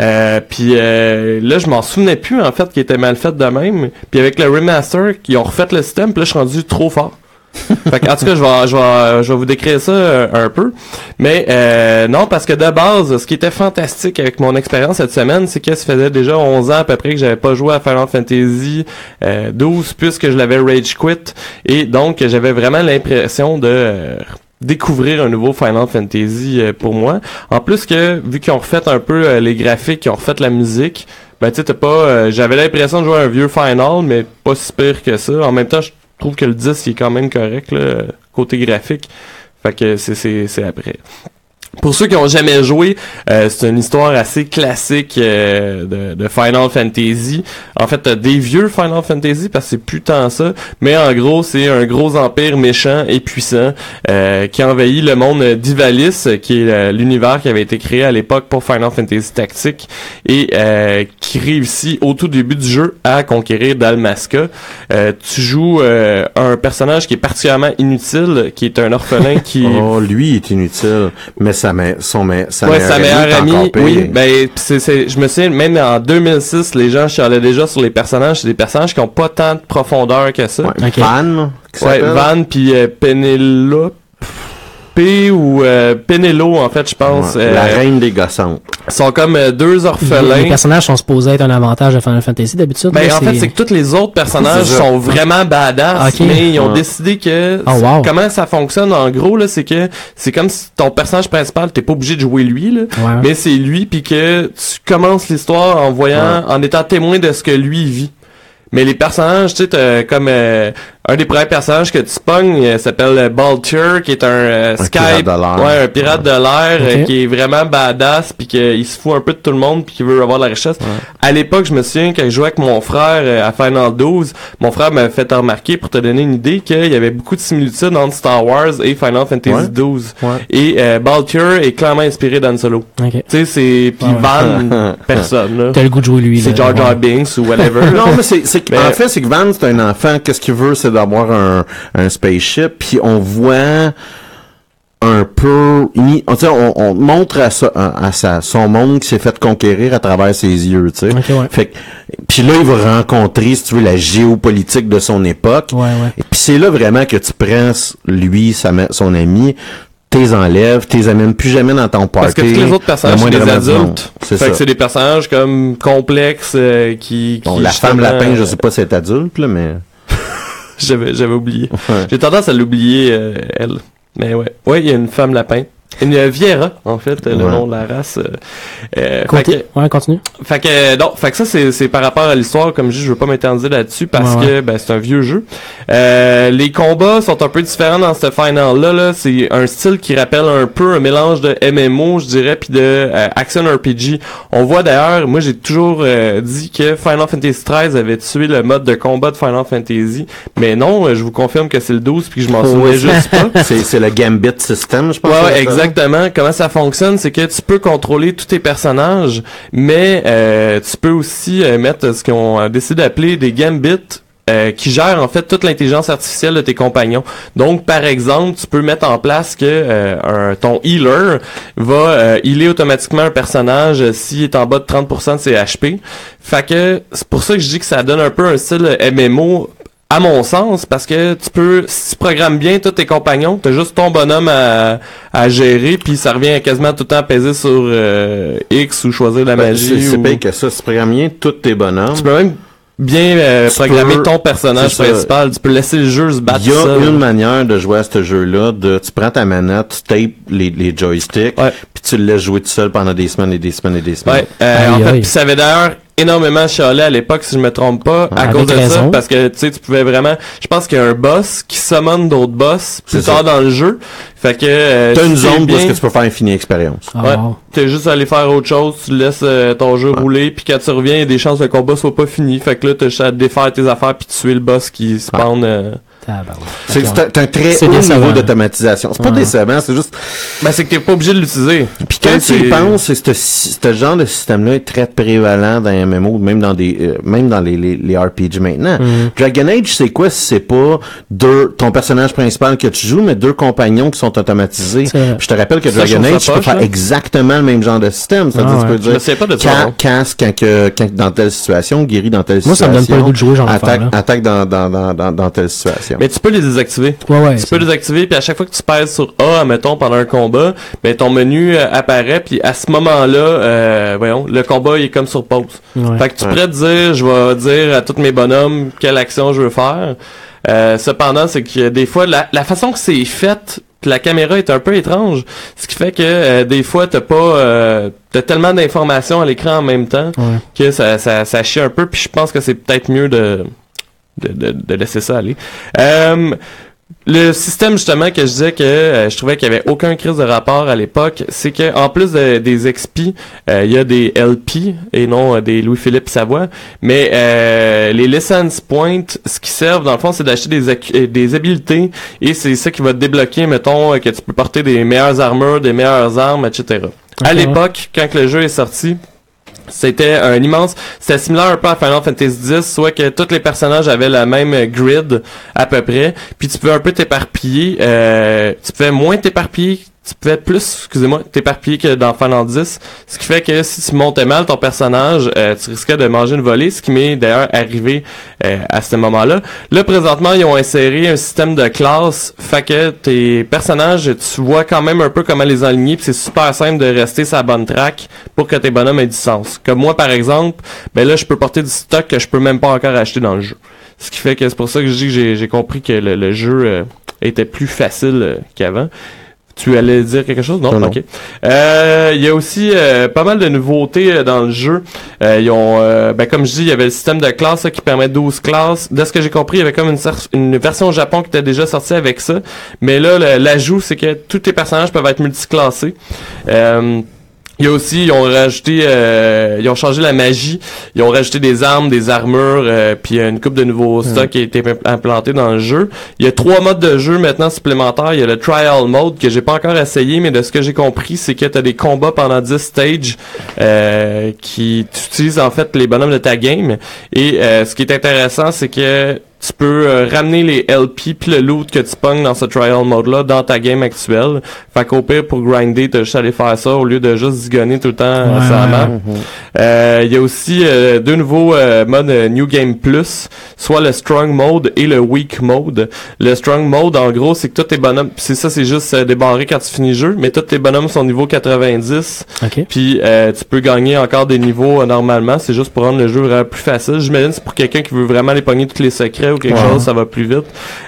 Euh, puis euh, là, je m'en souvenais plus en fait qu'il était mal fait de même. Puis avec le remaster, ils ont refait le système, puis là, je suis rendu trop fort. Fait que, en tout cas, je vais, je vais, je vais vous décrire ça euh, un peu. Mais euh, non, parce que de base, ce qui était fantastique avec mon expérience cette semaine, c'est que ça faisait déjà 11 ans à peu près que j'avais pas joué à Final Fantasy euh, 12 puisque je l'avais rage quit. Et donc, j'avais vraiment l'impression de euh, découvrir un nouveau Final Fantasy euh, pour moi. En plus que, vu qu'ils ont refait un peu les graphiques, qu'ils ont refait la musique, ben tu sais, pas... J'avais l'impression de jouer à un vieux Final, mais pas si pire que ça. En même temps, je trouve que le 10, il est quand même correct, là, côté graphique. Fait que c'est- après. Pour ceux qui ont jamais joué, euh, c'est une histoire assez classique euh, de, de Final Fantasy. En fait, des vieux Final Fantasy parce que c'est plus tant ça, mais en gros, c'est un gros empire méchant et puissant euh, qui envahit le monde d'Ivalis, qui est euh, l'univers qui avait été créé à l'époque pour Final Fantasy Tactique et euh, qui réussit au tout début du jeu à conquérir Dalmasca. Euh, tu joues un personnage qui est particulièrement inutile, qui est un orphelin qui Oh, lui, est inutile. Mais sa, me- son, me- sa ouais, meilleure sa meilleure amie, oui. Ben, c'est, c'est, je me souviens, même en 2006, les gens chialaient déjà sur les personnages. C'est des personnages qui ont pas tant de profondeur que ça. Ouais. Van, qui Ouais? Van puis euh, Penelope. P ou euh, Penelo en fait je pense Ouais, euh, La reine des gossantes. sont comme euh, deux Les orphelins personnages sont supposés être un avantage de Final Fantasy d'habitude. Ben, en fait, c'est que tous les autres personnages sont vraiment badass, Ok. mais ils ont Ouais. décidé que Oh, wow. comment ça fonctionne en gros là, c'est que c'est comme si ton personnage principal, t'es pas obligé de jouer lui là, Ouais. mais c'est lui puis que tu commences l'histoire en voyant, en étant témoin de ce que lui vit. Mais les personnages, tu sais, comme euh, un des premiers personnages que tu pognes euh, s'appelle euh, Baltur, qui est un, euh, Un Skype, pirate de l'air. ouais, un pirate de l'air euh, Ok. qui est vraiment badass puis qu'il se fout un peu de tout le monde puis qui veut avoir de la richesse. À l'époque, je me souviens quand je jouais avec mon frère euh, à Final 12, mon frère m'avait fait remarquer pour te donner une idée qu'il y avait beaucoup de similitudes entre Star Wars et Final Fantasy Ouais. 12. Ouais. Et euh, Baltur est clairement inspiré d'Han Solo. Ok. Tu sais, c'est puis Ouais, ouais. Van, personne là. T'as le goût de jouer lui. C'est là. Jar Jar Ouais. Binks ou whatever. non, mais c'est, c'est que- Mais- en fait, c'est que Van, c'est un enfant. Qu'est-ce qu'il veut, c'est d'avoir un, un spaceship. Puis on voit un peu, on, montre à, ça, à, sa, son monde qui s'est fait conquérir à travers ses yeux, tu sais. Ouais. Fait puis là, il va rencontrer, si tu veux, la géopolitique de son époque. Ouais, ouais. Et puis c'est là vraiment que tu prends lui, sa, son ami, t'es enlèves, t'es amènes plus jamais dans ton party. Parce que tous les autres personnages, c'est des adultes. C'est fait ça. que c'est des personnages comme complexes euh, qui, Bon, la femme lapin, je sais pas si c'est adulte, là, mais... J'avais, j'avais oublié. Ouais. J'ai tendance à l'oublier, euh, elle. Mais ouais. Ouais, il y a une femme lapin. Une Viera, en fait, le nom de la race. euh, euh, fait Côté- que- Ouais, continue. Fait que non, fait que ça c'est c'est par rapport à l'histoire comme je dis, je veux pas m'étendre là-dessus parce Ouais, que ben c'est un vieux jeu. Euh, les combats sont un peu différents dans ce final là là, c'est un style qui rappelle un peu un mélange de MMO, je dirais puis de euh, action RPG. On voit d'ailleurs, moi j'ai toujours euh, dit que Final Fantasy XIII avait tué le mode de combat de Final Fantasy, mais non, euh, je vous confirme que c'est le 12 puis que je m'en souvenais Ouais. juste pas. c'est, c'est le Gambit system, je pense. Ouais, ça. Exactement. Comment ça fonctionne, c'est que tu peux contrôler tous tes personnages, mais euh, tu peux aussi euh, mettre ce qu'on a décidé d'appeler des gambits. euh, qui gèrent en fait toute l'intelligence artificielle de tes compagnons. Donc par exemple, tu peux mettre en place que euh, ton healer va euh, healer automatiquement un personnage s'il est en bas de 30% de ses HP. Fait que c'est pour ça que je dis que ça donne un peu un style MMO à mon sens, parce que tu peux, si tu programmes bien tous tes compagnons, t'as juste ton bonhomme à, à gérer, puis ça revient à quasiment tout le temps à peser sur euh, X ou choisir la Ben, magie. c'est, ou- pire que ça. Tu programmes bien tous tes bonhommes. Tu peux même bien euh, programmer peux- ton personnage principal. Tu peux laisser le jeu se battre Il y a seul. une manière de jouer à ce jeu-là, de, tu prends ta manette, tu tapes les, les joysticks, puis tu le laisses jouer tout seul pendant des semaines et des semaines et des semaines. Ouais, euh, en fait, aïe. puis ça avait d'ailleurs énormément chialé à l'époque, si je me trompe pas, à cause de ça, parce que tu sais, tu pouvais vraiment. Je pense qu'il y a un boss qui summon d'autres boss plus C'est tard ça. dans le jeu. Fait que euh, T'as une zone bien- parce que tu peux faire infini expérience. Ah, Ouais. T'es juste allé faire autre chose, tu laisses euh, ton jeu rouler, puis quand tu reviens, il y a des chances que le combat soit pas fini. Fait que là, t'as juste à défaire tes affaires puis tuer le boss qui spawn. euh. C'est un, très haut décevant. niveau d'automatisation. C'est pas Ouais. décevant, c'est juste Ben, c'est que t'es pas obligé de l'utiliser. Puis quand tu y penses, c'est ce, ce genre de système-là est très prévalent dans les MMO, même dans des, euh, même dans les, les, les RPG maintenant. Mhm. Dragon Age, c'est quoi si c'est pas deux, ton personnage principal que tu joues, mais deux compagnons qui sont automatisés. Je te rappelle que Ça, je Dragon Age, ça tu peux faire là. exactement le même genre de système. C'est-à-dire, Ah tu peux. Je dire, pas de ça. casse quand, que, quand dans telle situation, guérit dans telle Moi, ça situation. me donne pas le goût de jouer, genre attaque, dans, dans, dans, dans telle situation. Mais tu peux les désactiver. Ouais, ouais. Tu peux les activer, puis à chaque fois que tu pèses sur A, mettons, pendant un combat, ben ton menu euh, apparaît, puis à ce moment-là, euh, voyons, le combat il est comme sur pause. Ouais. Fait que tu Ouais. pourrais te dire, je vais dire à tous mes bonhommes quelle action je veux faire. Euh, cependant, c'est que des fois, la, la façon que c'est fait, la caméra est un peu étrange, ce qui fait que euh, des fois, t'as pas, euh, t'as tellement d'informations à l'écran en même temps Ouais. que ça, ça, ça chie un peu. Puis je pense que c'est peut-être mieux de, de, de, de laisser ça aller. Euh, le système justement que je disais que euh, je trouvais qu'il y avait aucun crise de rapport à l'époque, c'est que en plus de- des XP, euh, il y a des LP et non euh, des Louis-Philippe Savoie, mais euh, les license points, ce qui servent dans le fond, c'est d'acheter des des habiletés et c'est ça qui va te débloquer, mettons que tu peux porter des meilleures armures, des meilleures armes, etc. À l'époque, quand le jeu est sorti, c'était un immense, c'était similaire un peu à Final Fantasy X, soit que tous les personnages avaient la même grid à peu près, puis tu pouvais un peu t'éparpiller, euh, tu pouvais moins t'éparpiller, tu pouvais plus, excusez-moi, t'éparpiller que dans Final 10, ce qui fait que si tu montais mal ton personnage, euh, tu risquais de manger une volée, ce qui m'est d'ailleurs arrivé euh, à ce moment-là. Là, présentement, ils ont inséré un système de classe, fait que tes personnages, tu vois quand même un peu comment les aligner, puis c'est super simple de rester sur la bonne track pour que tes bonhommes aient du sens. Comme moi, par exemple, ben là, je peux porter du stock que je peux même pas encore acheter dans le jeu. Ce qui fait que c'est pour ça que je dis que j'ai- j'ai compris que le, le jeu euh, était plus facile euh, qu'avant. Tu allais dire quelque chose? Non? Non, non. Ok. Euh, Il y a aussi euh, pas mal de nouveautés euh, dans le jeu. Euh, ils ont, euh, ben, comme je dis, il y avait le système de classes là, qui permet 12 classes. De ce que j'ai compris, il y avait comme une, une version au Japon qui était déjà sortie avec ça. Mais là, l'ajout, c'est que tous tes personnages peuvent être multiclassés. Euh, il y a aussi, ils ont rajouté, euh, ils ont changé la magie, ils ont rajouté des armes, des armures, euh, puis une coupe de nouveaux stocks qui a été imp- implanté dans le jeu. Il y a trois modes de jeu maintenant supplémentaires. Il y a le trial mode que j'ai pas encore essayé, mais de ce que j'ai compris, c'est que tu as des combats pendant 10 stages euh, qui tu utilises en fait les bonhommes de ta game. Et euh, ce qui est intéressant, c'est que tu peux euh, ramener les LP puis le loot que tu pognes dans ce trial mode là dans ta game actuelle. Fait qu'au pire pour grinder, t'as juste aller faire ça au lieu de juste zigonner tout le temps euh, Ouais. Euh, Il y a aussi euh, deux nouveaux euh, modes New Game Plus, soit le Strong Mode et le Weak Mode. Le Strong Mode, en gros, c'est que tous tes bonhommes, c'est ça, c'est juste débarré quand tu finis le jeu, mais tous tes bonhommes sont niveau 90. Ok. Puis euh, tu peux gagner encore des niveaux normalement. C'est juste pour rendre le jeu vraiment plus facile. J'imagine c'est pour quelqu'un qui veut vraiment aller pogner tous les secrets ou quelque chose, ça va plus vite.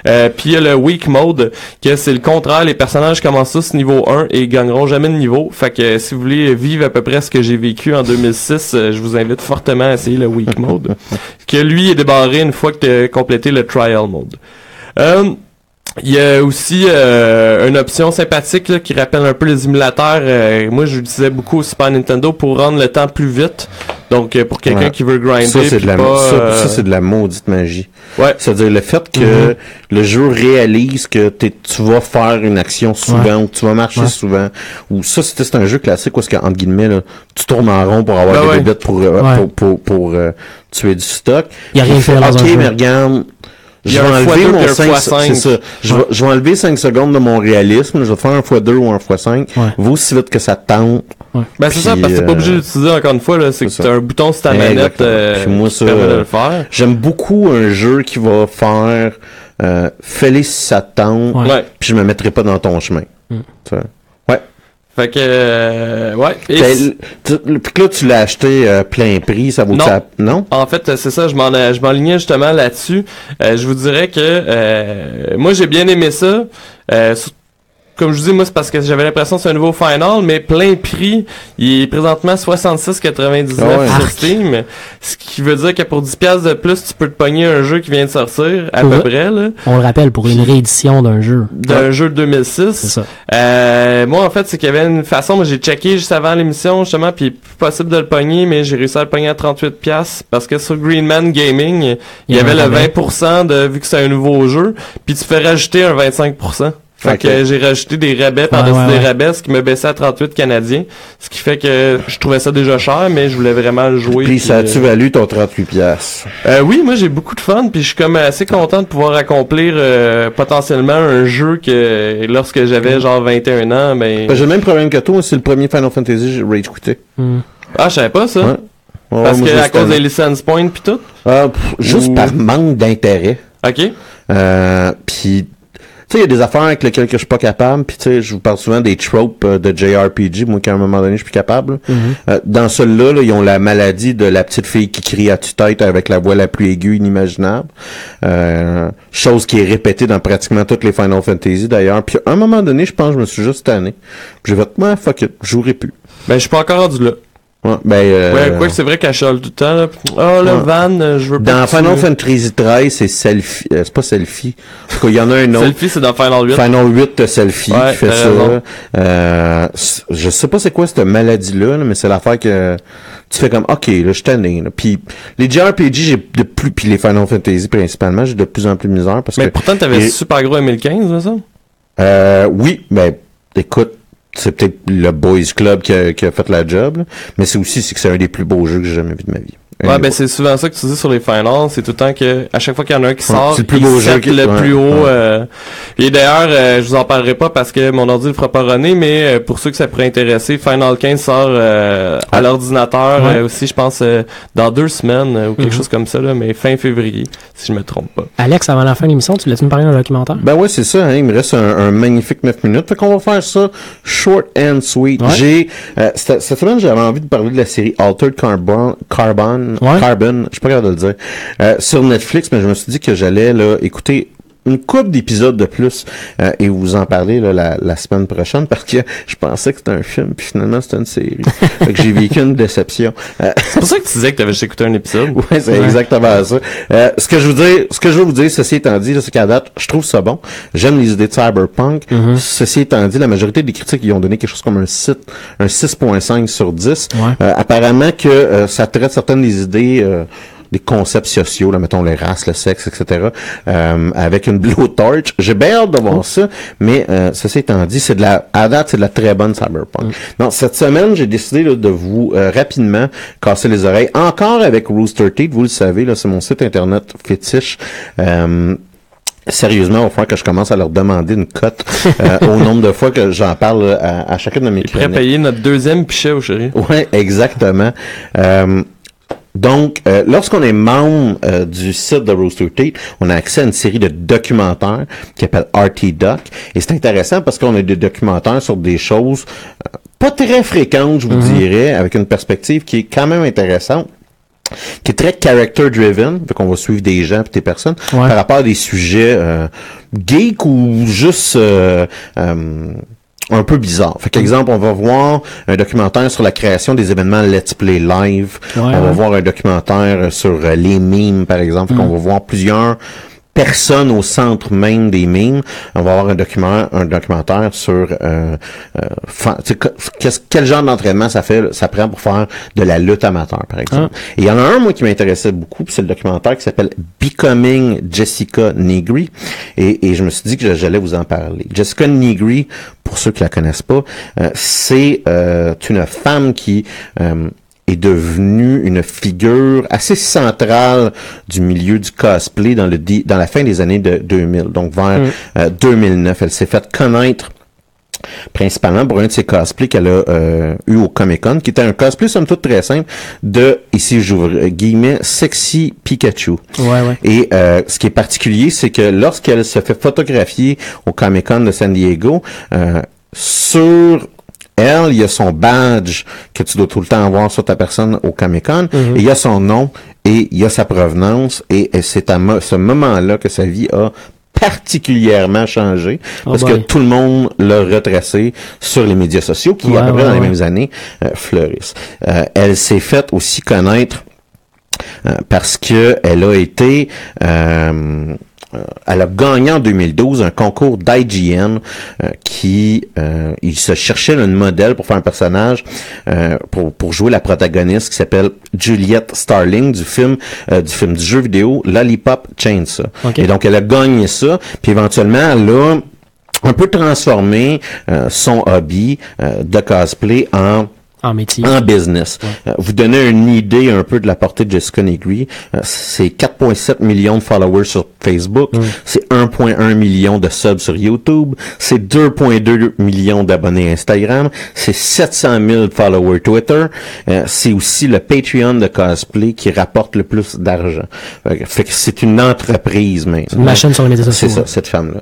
Euh, puis il y a le weak mode, que c'est le contraire. Les personnages commencent tous niveau 1 et ils gagneront jamais de niveau. Fait que euh, si vous voulez vivre à peu près ce que j'ai vécu en 2006, euh, je vous invite fortement à essayer le weak mode. que lui est débarré une fois que tu as complété le trial mode. Euh, il y a aussi euh, une option sympathique là, qui rappelle un peu les émulateurs. Euh, moi, je l'utilisais beaucoup au Super Nintendo pour rendre le temps plus vite. Donc, euh, pour quelqu'un Ouais. qui veut grinder, Ça, c'est de la, pas, ça, euh, ça, c'est de la maudite magie. Ouais. C'est-à-dire le fait que Mhm. le jeu réalise que tu vas faire une action souvent, ou que tu vas marcher souvent, ou ça, c'était c'est un jeu classique où, est-ce que, entre guillemets, là, tu tournes en rond pour avoir Ben des pour, euh, pour, pour, pour, euh, tuer du stock. Y a rien fait dans un Ok, jeu. mais regarde, Il y je a vais un enlever x2 mon puis un 5, x5. c'est ça. Je, vais, je vais enlever 5 secondes de mon réalisme, je vais faire un x2 ou un x5. Ouais. Va aussi vite que ça tente. Ben, c'est ça, parce que t'es pas euh, obligé d'utiliser encore une fois, là. C'est que t'as un bouton sur ta manette, euh, Puis moi, qui ça, permet de euh, le faire. J'aime beaucoup un jeu qui va faire euh, te tente, Ouais. Ouais. puis je me mettrai pas dans ton chemin. Mm. Ouais. Fait que, euh, ouais. Puis là, tu l'as acheté euh, plein prix, ça vaut Non. ça. Non? En fait, euh, c'est ça, je m'en je m'enlignais justement là-dessus. Euh, je vous dirais que euh, moi j'ai bien aimé ça. Euh, sur- comme je vous dis, moi, c'est parce que j'avais l'impression que c'est un nouveau Final, mais plein prix, il est présentement 66,99 Ah ouais. sur. Steam. Ce qui veut dire que pour 10$ piastres de plus, tu peux te pogner un jeu qui vient de sortir, à peu près, là. On le rappelle, pour une réédition d'un jeu. D'un jeu de 2006. C'est ça. Euh, moi, en fait, c'est qu'il y avait une façon, moi, j'ai checké juste avant l'émission, justement, puis plus possible de le pogner, mais j'ai réussi à le pogner à 38 pièces parce que sur Greenman Gaming, il y, avait le rabais. 20% de, vu que c'est un nouveau jeu, puis tu fais rajouter un 25%. Fait que euh, j'ai rajouté des rabais par-dessus Ouais, ouais, des ouais. rabais, ce qui me baissait à 38 canadiens. Ce qui fait que je trouvais ça déjà cher, mais je voulais vraiment le jouer. Puis ça euh, a-tu valu ton 38 piastres? euh, oui, moi j'ai beaucoup de fun, puis je suis comme assez content de pouvoir accomplir euh, potentiellement un jeu que lorsque j'avais genre 21 ans, ben Ben, J'ai le même problème que toi, c'est le premier Final Fantasy, j'ai rage quitté. Hmm. ah je savais pas ça, parce que à cause des license points puis tout? Ah, pff, juste Ou- par manque d'intérêt. Ok. Euh, puis, sais, il y a des affaires avec lesquelles que je suis pas capable. Puis, tu sais, je vous parle souvent des tropes euh, de JRPG, moi, qu'à un moment donné, je suis plus capable. Euh, dans celui-là, là, ils ont la maladie de la petite fille qui crie à tue-tête avec la voix la plus aiguë inimaginable. Euh, chose qui est répétée dans pratiquement toutes les Final Fantasy, d'ailleurs. Puis, à un moment donné, je pense que je me suis juste tanné. J'ai fait, ouais, fuck it, je jouerai plus. Ben je suis pas encore rendu là. Ouais, ben, euh, Ouais, quoi que c'est vrai qu'elle chiale tout le temps. Là. Oh le Ouais. van, euh, je veux pas. Dans Final Fantasy 13, c'est selfie. euh, c'est pas selfie. En tout cas, il y en a un autre. Selfie c'est dans Final 8. Final 8 de selfie Ouais, qui fait ça. Euh, je sais pas c'est quoi cette maladie-là, là, mais c'est l'affaire que tu fais comme OK, là, je tanné. Puis les JRPG, j'ai de plus puis les Final Fantasy principalement, j'ai de plus en plus misère parce Mais que pourtant t'avais et- super gros 2015, là, ça? euh, oui, ben écoute, c'est peut-être le Boys Club qui a, fait la job, mais c'est aussi c'est que c'est un des plus beaux jeux que j'ai jamais vu de ma vie. Ouais, ben c'est souvent ça que tu dis sur les finals, c'est tout le temps que à chaque fois qu'il y en a un qui Ouais, sort, le plus il beau jeu qui- le ouais, plus haut. ouais. euh, Et d'ailleurs, euh, je vous en parlerai pas parce que mon ordi le fera pas runner, mais euh, pour ceux que ça pourrait intéresser, Final 15 sort euh, à l'ordinateur Ouais. euh, aussi, je pense euh, dans deux semaines euh, ou quelque Mhm. chose comme ça là, mais fin février, si je me trompe pas. Alex, avant la fin de l'émission, tu voulais-tu me parler d'un documentaire? Ben ouais, c'est ça, hein, il me reste un, un magnifique 9 minutes. Fait qu'on va faire ça short and sweet. Ouais. J'ai euh, cette, cette semaine, j'avais envie de parler de la série Altered Carbon Carbon Ouais. Carbon, je suis pas capable de le dire. euh, sur Netflix, mais je me suis dit que j'allais là écouter une couple d'épisodes de plus euh, et vous en parler là, la, la semaine prochaine parce que je pensais que c'était un film puis finalement c'était une série. fait que j'ai vécu une déception. Euh, C'est pour ça que tu disais que t'avais juste écouté un épisode. Ouais, c'est exactement ça. Euh, ce que je veux dire, ce que je veux vous dire, ceci étant dit, c'est qu'à date, je trouve ça bon. J'aime les idées de cyberpunk. Ceci étant dit, la majorité des critiques ils ont donné quelque chose comme un site, un 6.5 sur 10. Ouais. Euh, apparemment que euh, ça traite certaines des idées. Des concepts sociaux, là, mettons les races, le sexe, etc., euh, avec une blowtorch. J'ai bien hâte de voir ça, mais euh, ceci étant dit, c'est de la, à date, c'est de la très bonne cyberpunk. Non, cette semaine, j'ai décidé là, de vous euh, rapidement casser les oreilles, encore avec Rooster Teeth, vous le savez, là, c'est mon site internet fétiche. Euh, Sérieusement, il va falloir que je commence à leur demander une cote euh, au nombre de fois que j'en parle euh, à, à chacune de mes pourrait chroniques. payer notre deuxième pichet au chéri. Ouais, exactement. Euh, donc, euh, lorsqu'on est membre euh, du site de Rooster Teeth, on a accès à une série de documentaires qui s'appelle RT Doc. Et c'est intéressant parce qu'on a des documentaires sur des choses euh, pas très fréquentes, je vous dirais, avec une perspective qui est quand même intéressante qui est très character driven, fait qu'on va suivre des gens et des personnes Ouais. par rapport à des sujets euh, geeks ou juste euh, euh, un peu bizarres. Fait qu'exemple, on va voir un documentaire sur la création des événements Let's Play Live. Ouais, on va voir un documentaire sur euh, les mimes, par exemple. Fait qu'on va voir plusieurs personnes au centre même des mimes. On va avoir un document, un documentaire sur euh, euh, quel genre d'entraînement ça fait, ça prend pour faire de la lutte amateur, par exemple. Et il y en a un, moi, qui m'intéressait beaucoup, c'est le documentaire qui s'appelle Becoming Jessica Negri. Et, et je me suis dit que j'allais vous en parler. Jessica Negri, pour ceux qui la connaissent pas, euh, c'est euh, une femme qui euh, est devenue une figure assez centrale du milieu du cosplay dans le dans la fin des années de 2000. Donc vers euh, 2009, elle s'est faite connaître principalement pour un de ses cosplays qu'elle a euh, eu au Comic Con, qui était un cosplay somme toute très simple de, ici j'ouvre guillemets, sexy Pikachu. Ouais, ouais. Et euh, ce qui est particulier, c'est que lorsqu'elle se fait photographier au Comic Con de San Diego, euh, sur elle, il y a son badge que tu dois tout le temps avoir sur ta personne au Comic Con, et il y a son nom et il y a sa provenance, et, et c'est à mo- ce moment-là que sa vie a particulièrement changé Oh parce que tout le monde l'a retracé sur les médias sociaux qui, Ouais, à peu près ouais, dans les ouais. mêmes années, euh, fleurissent. Euh, elle s'est faite aussi connaître euh, parce que elle a été euh, elle a gagné en 2012 un concours d'IGN euh, qui euh, il se cherchait une modèle pour faire un personnage euh, pour, pour jouer la protagoniste qui s'appelle Juliette Starling du film euh, du film du jeu vidéo Lollipop Chainsaw. Ok. Et donc elle a gagné ça puis éventuellement elle a un peu transformé euh, son hobby euh, de cosplay en En métier. en business. Euh, vous donnez une idée un peu de la portée de Jessica Negri. Euh, c'est 4,7 millions de followers sur Facebook. C'est 1,1 million de subs sur YouTube. C'est 2,2 millions d'abonnés Instagram. C'est 700 000 followers Twitter. Euh, c'est aussi le Patreon de cosplay qui rapporte le plus d'argent. Fait que- c'est une entreprise maintenant. une machine sur les médias sociaux. C'est ça, cette femme-là.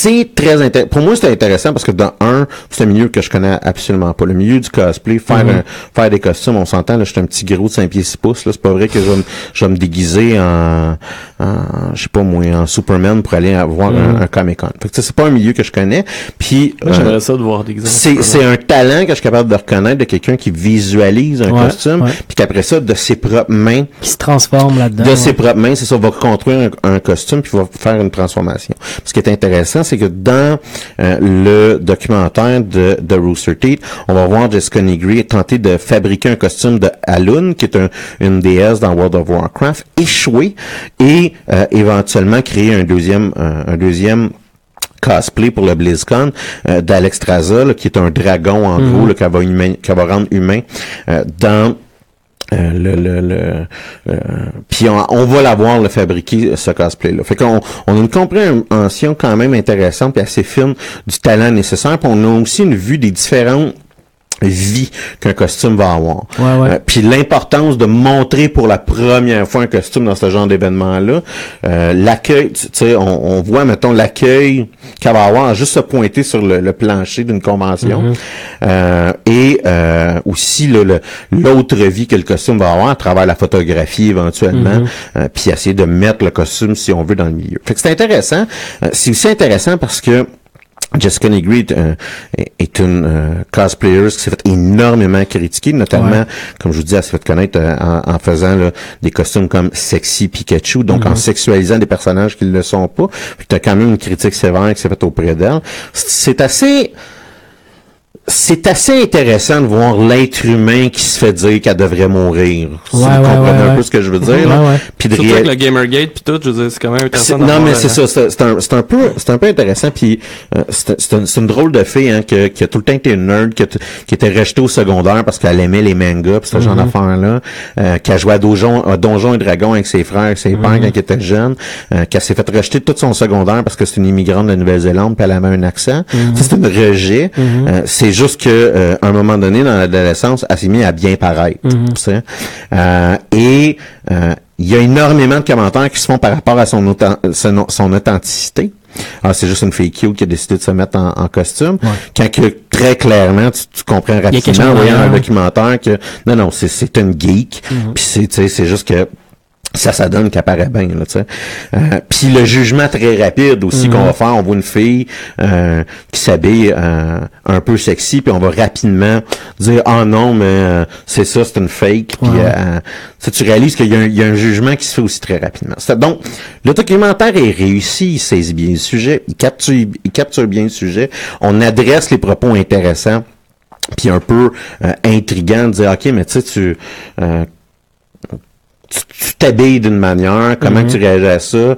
C'est très intéressant. Pour moi, c'est intéressant parce que dans un, c'est un milieu que je connais absolument pas. Le milieu du cosplay, faire Mhm. un- faire des costumes, on s'entend, là, je suis un petit gros de 5 pieds 6 pouces, là. C'est pas vrai que je vais me, je vais me déguiser en, en, je sais pas moi, en Superman pour aller voir Mhm. un, un Comic-Con. Fait que ça, c'est pas un milieu que je connais. Puis, euh, j'aimerais ça de voir c'est, c'est un talent que je suis capable de reconnaître de quelqu'un qui visualise un Ouais, costume, ouais. puis qu'après ça, de ses propres mains, Qui se transforme là-dedans. de ses propres mains, c'est ça, va construire un, un costume puis va faire une transformation. Ce qui est intéressant, c'est que dans euh, le documentaire de, de Rooster Teeth, on va voir Jessica Negri tenter de fabriquer un costume de Alun, qui est un- une déesse dans World of Warcraft, échouer et euh, éventuellement créer un deuxième, euh, un deuxième cosplay pour le BlizzCon euh, d'Alexstrasza, là, qui est un dragon en Mhm. gros là, qu'elle va, humain- qu'elle va rendre humain euh, dans euh, le, le, le euh, puis on, on va l'avoir le fabriquer ce cosplay là. Fait qu'on on a une compréhension quand même intéressante puis assez fine du talent nécessaire. Puis on a aussi une vue des différentes vie qu'un costume va avoir. Ouais, ouais. Euh, puis l'importance de montrer pour la première fois un costume dans ce genre d'événement-là, euh, l'accueil, tu sais, on, on voit, mettons, l'accueil qu'elle va avoir à juste se pointer sur le, le plancher d'une convention. Mhm. Euh, et euh, aussi l'autre vie que le costume va avoir à travers la photographie éventuellement, Mhm. euh, puis essayer de mettre le costume, si on veut, dans le milieu. Fait que c'est intéressant. Euh, c'est aussi intéressant parce que Jessica Negri est, un- est une euh, cosplayer qui s'est fait énormément critiquer, notamment, Ouais. comme je vous dis, elle s'est fait connaître euh, en, en faisant là, des costumes comme Sexy Pikachu, donc en sexualisant des personnages qui ne le sont pas. Puis t'as quand même une critique sévère qui s'est faite auprès d'elle. C'est assez... C'est assez intéressant de voir l'être humain qui se fait dire qu'elle devrait mourir. Si Ouais, vous ouais, comprenez ouais, un ouais. peu ce que je veux dire. Ouais, là. ouais. Puis de Surtout avec le Gamergate puis tout, je veux dire, c'est quand même intéressant. non, mais euh, c'est ça. C'est un, c'est un peu, c'est un peu intéressant. Puis euh, c'est c'est une, c'est une drôle de fille hein, que- qui a tout le temps été une nerd, qui, a t- qui était rejetée au secondaire parce qu'elle aimait les mangas, puis ce genre Mhm. d'affaires-là, euh, qui a joué à Donjon, à Donjon et Dragon avec ses frères, avec ses pères Mhm. quand elle était jeune, euh, qu'elle s'est fait rejeter tout son secondaire parce que c'est une immigrante de Nouvelle-Zélande, puis elle avait un accent. Ça, c'est un rejet. Euh, c'est juste que euh, à un moment donné dans l'adolescence, elle s'est mise à bien paraître. Mhm. Euh, et euh, il y a énormément de commentaires qui se font par rapport à son, son, son authenticité. Ah, c'est juste une fille cute qui a décidé de se mettre en, en costume. Ouais. Quand que très clairement, tu, tu comprends rapidement en voyant un derrière. documentaire que non, non, c'est, c'est une geek. Puis c'est, tu sais, c'est juste que ça, ça donne qu'elle paraît bien, là, tu sais. Euh, puis le jugement très rapide aussi Mhm. qu'on va faire, on voit une fille euh, qui s'habille euh, un peu sexy, puis on va rapidement dire ah non, mais euh, c'est ça, c'est une fake. Puis Ouais. euh, tu réalises qu'il y, a un- il y a un jugement qui se fait aussi très rapidement. Donc, le documentaire est réussi, il saisit bien le sujet, il capture, il capture bien le sujet, on adresse les propos intéressants puis un peu euh, intriguant de dire ok mais tu sais tu euh, tu t'habilles d'une manière, comment Mhm. tu réagis à ça, euh,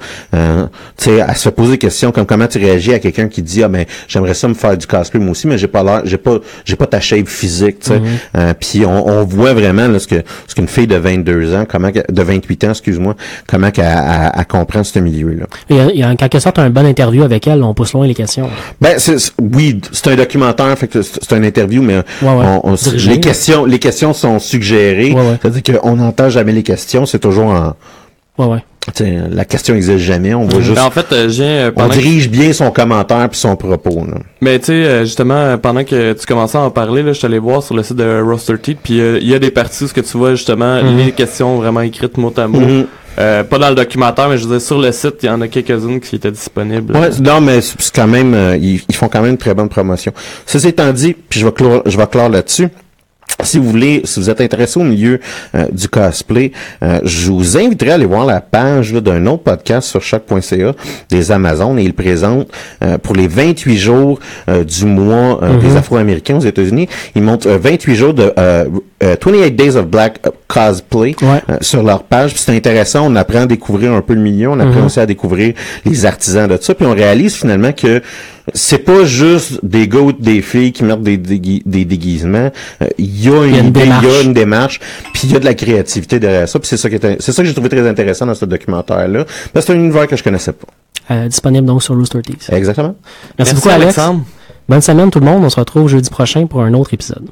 tu sais, à se poser des questions comme comment tu réagis à quelqu'un qui dit ah ben j'aimerais ça me faire du cosplay moi aussi mais j'ai pas l'air, j'ai pas j'ai pas ta shape physique, tu sais, Mhm. Euh, puis on, on voit vraiment là, ce que ce qu'une fille de 22 ans, comment de 28 ans excuse-moi, comment qu'elle elle- elle comprend ce milieu là. Il y, a, il y a en quelque sorte un bon interview avec elle, on pousse loin les questions. Ben oui, c'est un documentaire, fait que c'est un interview, mais Ouais, ouais. on- on- les questions, les questions sont suggérées. Ouais, ouais. C'est-à-dire qu'on n'entend jamais les questions, c'est toujours en, Ouais, ouais. tu sais, la question n'existe jamais, on va Ben, juste, en fait, euh, euh, on que- dirige bien son commentaire puis son propos. Là. Mais tu sais, euh, justement, pendant que tu commençais à en parler, là, je suis allé voir sur le site de Roster Teeth, puis euh, il y a des parties où ce que tu vois justement Mhm. les questions vraiment écrites mot à mot. Mhm. Euh, pas dans le documentaire, mais je veux dire, sur le site, il y en a quelques-unes qui étaient disponibles. Ouais, non, mais c'est quand même, euh, ils, ils font quand même une très bonne promotion. Ceci étant dit, puis je vais clore, je vais clore là-dessus. Si vous voulez, si vous êtes intéressé au milieu euh, du cosplay, euh, je vous inviterai à aller voir la page d'un autre podcast sur choc.ca des Amazones et ils présentent euh, pour les 28 jours euh, du mois euh, Mhm. des Afro-Américains aux États-Unis, ils montrent euh, 28 jours de euh, euh, 28 Days of Black Cosplay euh, sur leur page. Puis c'est intéressant, on apprend à découvrir un peu le milieu, on apprend Mhm. aussi à découvrir les artisans de ça, puis on réalise finalement que c'est pas juste des gars des filles qui mettent des, déguisements. Euh, il y a une, il y a une démarche, puis il y a de la créativité derrière ça. Puis c'est ça c'est ça que j'ai trouvé très intéressant dans ce documentaire-là. Ben, c'est un univers que je connaissais pas. Euh, disponible donc sur Rooster Teeth. Exactement. Merci, beaucoup, Alex. Alexandre. Bonne semaine tout le monde. On se retrouve jeudi prochain pour un autre épisode.